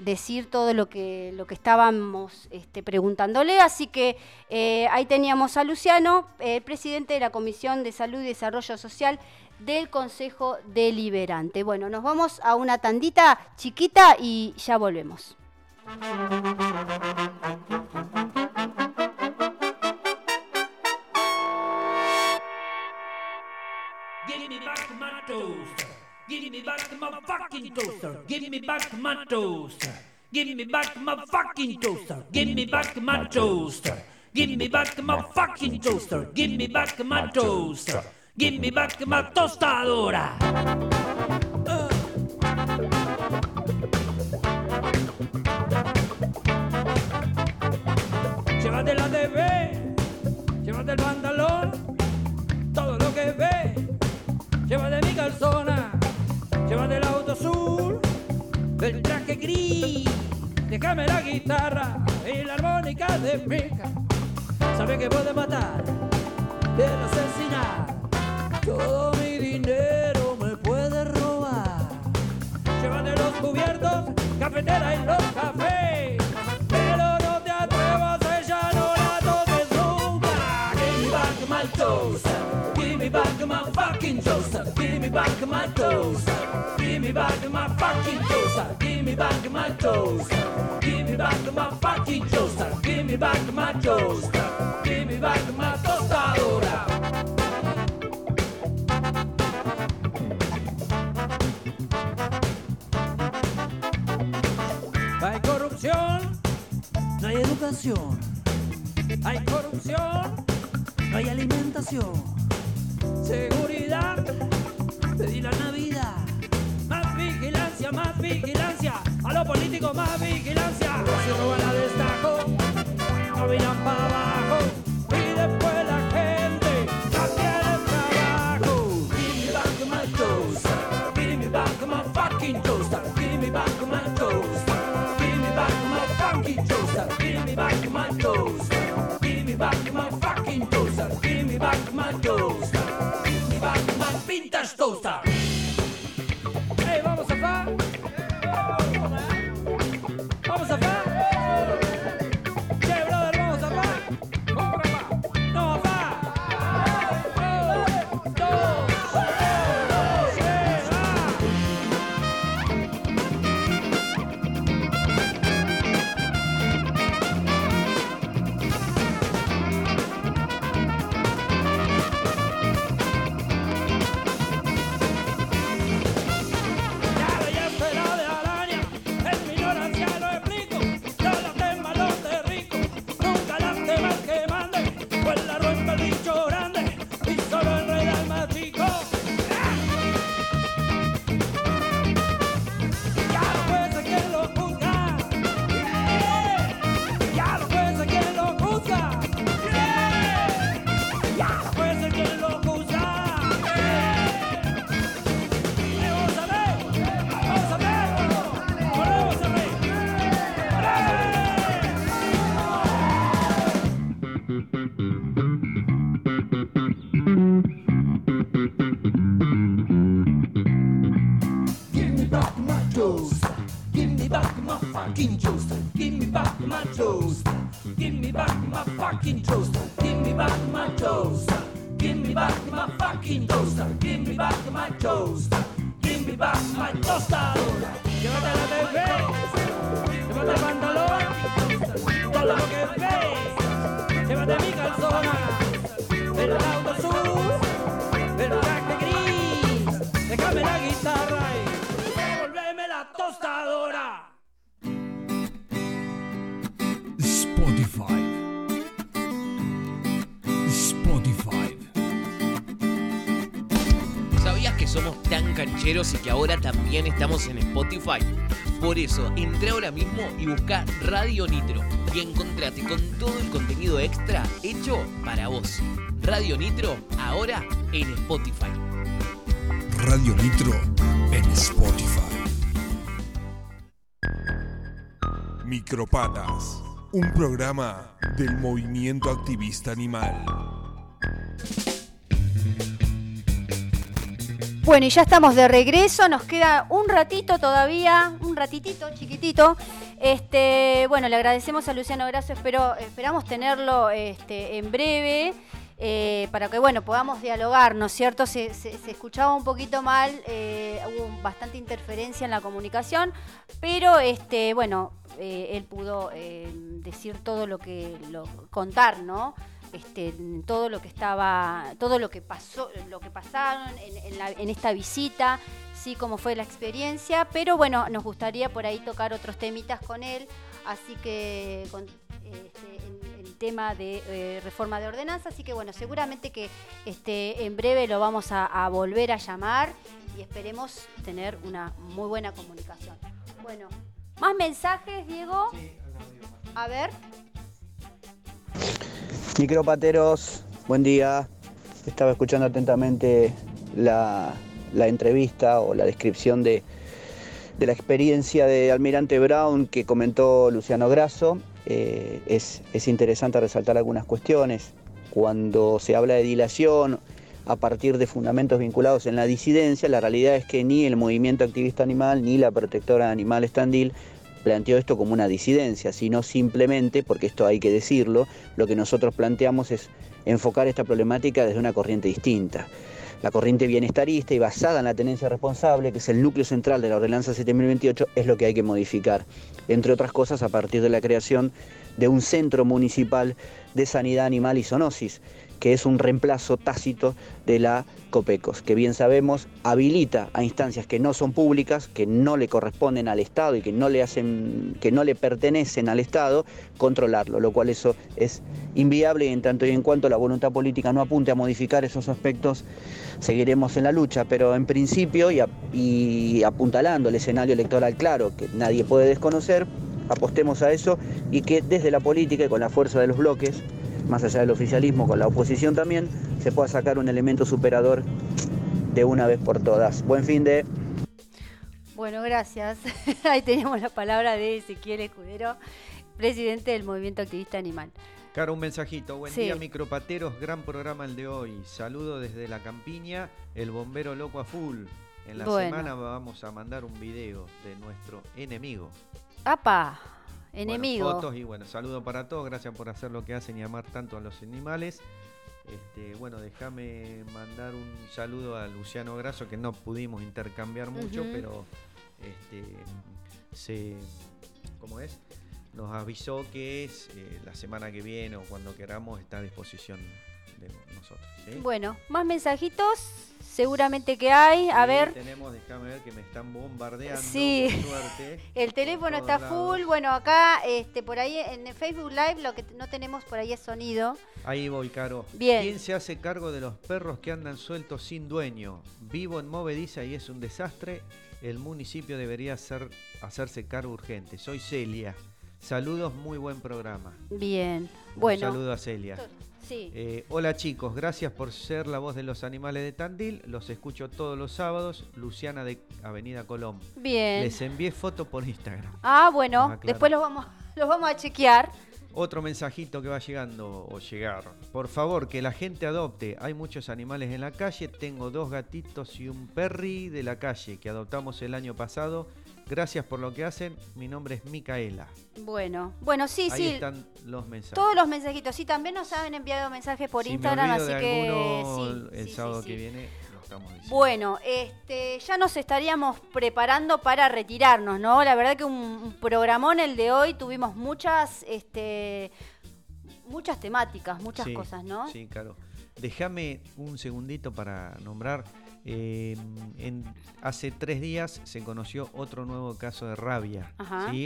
Speaker 3: decir todo lo que, lo que estábamos este, preguntándole, así que eh, ahí teníamos a Luciano, eh, presidente de la Comisión de Salud y Desarrollo Social del Consejo Deliberante. Bueno, nos vamos a una tandita chiquita y ya volvemos.
Speaker 2: Give me back. Give me back my fucking toaster. Give me back my toaster. Give me back my fucking toaster. Give me back my toaster. Give me back my fucking toaster. Give me back my toaster. Give me back my tostadora. Llévate la TV, llévate el pantalón, el traje gris, déjame la guitarra y la armónica de pica. Sabe que puede matar, puede asesinar, todo mi dinero me puede robar. Llévate los cubiertos, cafetera y los cafés. Back my fucking toaster. Give me back my toaster. Give me back my fucking toaster. Give me back my toaster. Give me back my fucking toaster. Give me back my toaster. Give me back my tostadora. Hay corrupción, no hay educación. Hay corrupción, no hay alimentación. Seguridad, pedí la Navidad. Más vigilancia, más vigilancia. A los políticos más vigilancia. Si roban a destajo, no miran para abajo. Y después la gente no tiene trabajo. Give me back my toaster. Give me back my fucking toaster. Give me back my toaster. Give me back my fucking toaster. Give me back my toaster. Back my fucking toaster. Give me back my toaster. Give me back my vintage toaster.
Speaker 10: Eso, entra ahora mismo y busca Radio Nitro y encontrate con todo el contenido extra hecho para vos. Radio Nitro, ahora en Spotify.
Speaker 1: Radio Nitro en Spotify. Micropatas, un programa del movimiento activista animal.
Speaker 3: Bueno, y ya estamos de regreso, nos queda un ratito todavía, un ratitito chiquitito. Este, bueno, le agradecemos a Luciano Grasso, espero, esperamos tenerlo este, en breve. eh, para que bueno podamos dialogar, ¿no es cierto? Se, se- se escuchaba un poquito mal, eh, hubo bastante interferencia en la comunicación, pero este, bueno, eh, él pudo decir todo lo que lo, contar, ¿no? Este, todo lo que estaba, todo lo que pasó, lo que pasaron en, en la- en esta visita, sí, cómo fue la experiencia, pero bueno, nos gustaría por ahí tocar otros temitas con él, así que con este, el, el tema de eh, reforma de ordenanza, así que bueno, seguramente que este, en breve lo vamos a, a volver a llamar y esperemos tener una muy buena comunicación. Bueno, más mensajes, Diego. A ver.
Speaker 11: Micropateros, buen día. Estaba escuchando atentamente la, entrevista o la descripción de, la experiencia de Almirante Brown que comentó Luciano Grasso. Eh, es, es interesante resaltar algunas cuestiones. Cuando se habla de dilación a partir de fundamentos vinculados en la disidencia, la realidad es que ni el movimiento activista animal ni la protectora de animales Tandil planteó esto como una disidencia, sino simplemente, porque esto hay que decirlo, lo que nosotros planteamos es enfocar esta problemática desde una corriente distinta. La corriente bienestarista y basada en la tenencia responsable, que es el núcleo central de la ordenanza 7028, es lo que hay que modificar, entre otras cosas a partir de la creación de un centro municipal de sanidad animal y zoonosis, que es un reemplazo tácito de la COPECOS, que bien sabemos habilita a instancias que no son públicas, que no le corresponden al Estado y que no le hacen, que no le pertenecen al Estado, controlarlo, lo cual eso es inviable. Y en tanto y en cuanto la voluntad política no apunte a modificar esos aspectos, seguiremos en la lucha, pero en principio y, y apuntalando el escenario electoral claro, que nadie puede desconocer, apostemos a eso y que desde la política y con la fuerza de los bloques, más allá del oficialismo, con la oposición también, se pueda sacar un elemento superador de una vez por todas. Buen fin de...
Speaker 3: Bueno, gracias. Ahí teníamos la palabra de Ezequiel Escudero, presidente del Movimiento Activista Animal.
Speaker 4: Caro, un mensajito. Buen
Speaker 3: Sí.
Speaker 4: día, micropateros. Gran programa el de hoy. Saludo desde la campiña, el bombero loco a full. En la
Speaker 3: Bueno.
Speaker 4: semana vamos a mandar un video de nuestro enemigo.
Speaker 3: ¡Apa!
Speaker 4: Bueno,
Speaker 3: Enemigo.
Speaker 4: fotos y bueno, saludo para todos. Gracias por hacer lo que hacen y amar tanto a los animales. Este, bueno, déjame mandar un saludo a Luciano Grasso, que no pudimos intercambiar mucho, pero este, se, ¿cómo es? Nos avisó que es eh, la semana que viene o cuando queramos está a disposición de nosotros.
Speaker 3: Bueno, más mensajitos, seguramente que hay. A
Speaker 4: Sí,
Speaker 3: ver,
Speaker 4: Tenemos, déjame ver que me están bombardeando.
Speaker 3: Sí.
Speaker 4: suerte.
Speaker 3: el teléfono está full. Bueno, acá, este, por ahí en Facebook Live, lo que no tenemos por ahí es sonido.
Speaker 4: Ahí voy, Caro.
Speaker 3: Bien.
Speaker 4: ¿Quién se hace cargo de los perros que andan sueltos sin dueño? Vivo en Movediza y es un desastre. El municipio debería hacer, hacerse cargo urgente. Soy Celia. Saludos, muy buen programa.
Speaker 3: Bien.
Speaker 4: Un
Speaker 3: Bueno.
Speaker 4: saludo a Celia.
Speaker 3: Sí.
Speaker 4: Eh, hola chicos, gracias por ser la voz de los animales de Tandil. Los escucho todos los sábados. Luciana de Avenida Colón.
Speaker 3: Bien.
Speaker 4: Les envié fotos por Instagram.
Speaker 3: Ah, bueno, después los vamos, los vamos a chequear.
Speaker 4: Otro mensajito que va llegando o llegar. Por favor, que la gente adopte. Hay muchos animales en la calle. Tengo dos gatitos y un perry de la calle que adoptamos el año pasado. Gracias por lo que hacen. Mi nombre es Micaela.
Speaker 3: Bueno, bueno, sí,
Speaker 4: Ahí
Speaker 3: sí.
Speaker 4: están los mensajes.
Speaker 3: Todos los mensajitos. Sí, también nos han enviado mensajes por
Speaker 4: Si
Speaker 3: Instagram, así
Speaker 4: de
Speaker 3: que sí,
Speaker 4: el
Speaker 3: sí,
Speaker 4: sábado
Speaker 3: sí,
Speaker 4: que viene. los estamos diciendo.
Speaker 3: Bueno, este, ya nos estaríamos preparando para retirarnos, ¿no? La verdad que un, un programón el de hoy, tuvimos muchas, este, muchas temáticas, muchas cosas, ¿no?
Speaker 4: Sí, claro. Déjame un segundito para nombrar. Eh, en- hace tres días se conoció otro nuevo caso de rabia.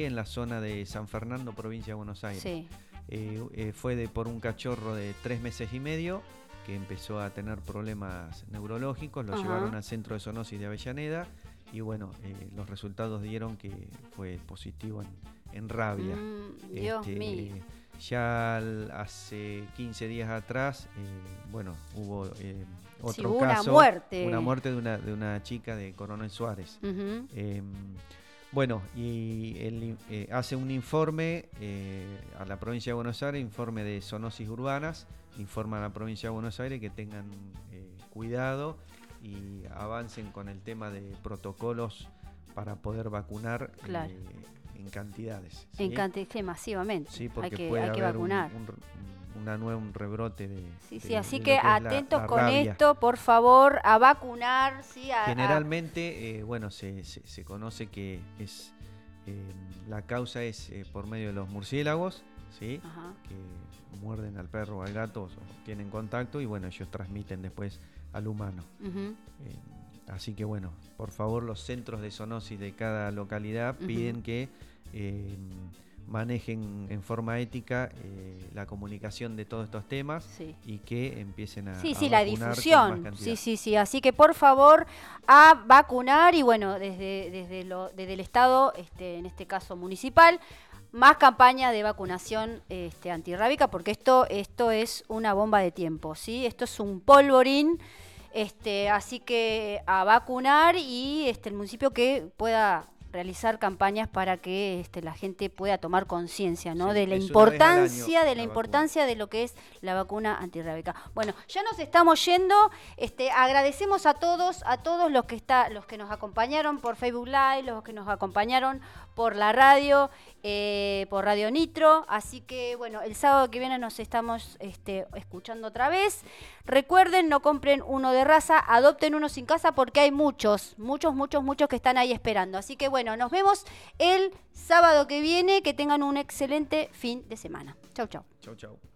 Speaker 4: En la zona de San Fernando, provincia de Buenos Aires.
Speaker 3: Sí.
Speaker 4: Eh, eh, fue de, por un cachorro de tres meses y medio que empezó a tener problemas neurológicos, lo
Speaker 3: Ajá.
Speaker 4: llevaron al centro de zoonosis de Avellaneda y bueno, eh, los resultados dieron que fue positivo en, en rabia.
Speaker 3: Mm, Dios
Speaker 4: Este,
Speaker 3: mío.
Speaker 4: Ya al- hace 15 días atrás, bueno, hubo eh,
Speaker 3: Sí,
Speaker 4: otro
Speaker 3: hubo una
Speaker 4: caso.
Speaker 3: muerte.
Speaker 4: Una muerte de una, de una chica de Coronel Suárez. Eh, bueno, y él eh, hace un informe eh, a la provincia de Buenos Aires, informe de zoonosis urbanas, informa a la provincia de Buenos Aires que tengan eh, cuidado y avancen con el tema de protocolos para poder vacunar
Speaker 3: Claro.
Speaker 4: en cantidades.
Speaker 3: En
Speaker 4: ¿sí?
Speaker 3: cantidad, sí, masivamente.
Speaker 4: Sí, porque
Speaker 3: hay que,
Speaker 4: puede
Speaker 3: hay que
Speaker 4: haber
Speaker 3: vacunar.
Speaker 4: Un, una nueva, un rebrote de.
Speaker 3: Sí, sí, así que
Speaker 4: lo es la-
Speaker 3: atentos
Speaker 4: la
Speaker 3: con
Speaker 4: rabia.
Speaker 3: esto, por favor, a vacunar, sí, a-
Speaker 4: Generalmente, eh, bueno, se, se- se conoce que es eh, la causa es eh, por medio de los murciélagos, ¿sí?
Speaker 3: Ajá.
Speaker 4: Que muerden al perro o al gato o tienen contacto y bueno, ellos transmiten después al humano. Así que bueno, por favor, los centros de zoonosis de cada localidad piden que manejen en forma ética eh, la comunicación de todos estos temas
Speaker 3: Sí.
Speaker 4: y que empiecen a
Speaker 3: Sí,
Speaker 4: a
Speaker 3: sí, la difusión. Sí, sí, sí. Así que por favor a vacunar y bueno, desde, desde, lo, desde el Estado, este, en este caso municipal, más campaña de vacunación este, antirrábica porque esto, esto es una bomba de tiempo, ¿sí? Esto es un polvorín. Este, así que a vacunar y este, el municipio que pueda realizar campañas para que este, la gente pueda tomar conciencia ¿no?
Speaker 4: Sí,
Speaker 3: de la
Speaker 4: año
Speaker 3: importancia de la,
Speaker 4: la
Speaker 3: importancia de lo que es la vacuna antirrábica. Bueno, ya nos estamos yendo. Este, agradecemos a todos, a todos los que está, los que nos acompañaron por Facebook Live, los que nos acompañaron por la radio, eh, por Radio Nitro. Así que bueno, el sábado que viene nos estamos este, escuchando otra vez. Recuerden, no compren uno de raza, adopten uno sin casa porque hay muchos, muchos, muchos, muchos que están ahí esperando. Así que bueno, nos vemos el sábado que viene. Que tengan un excelente fin de semana. Chau, chau.
Speaker 4: Chau, chau.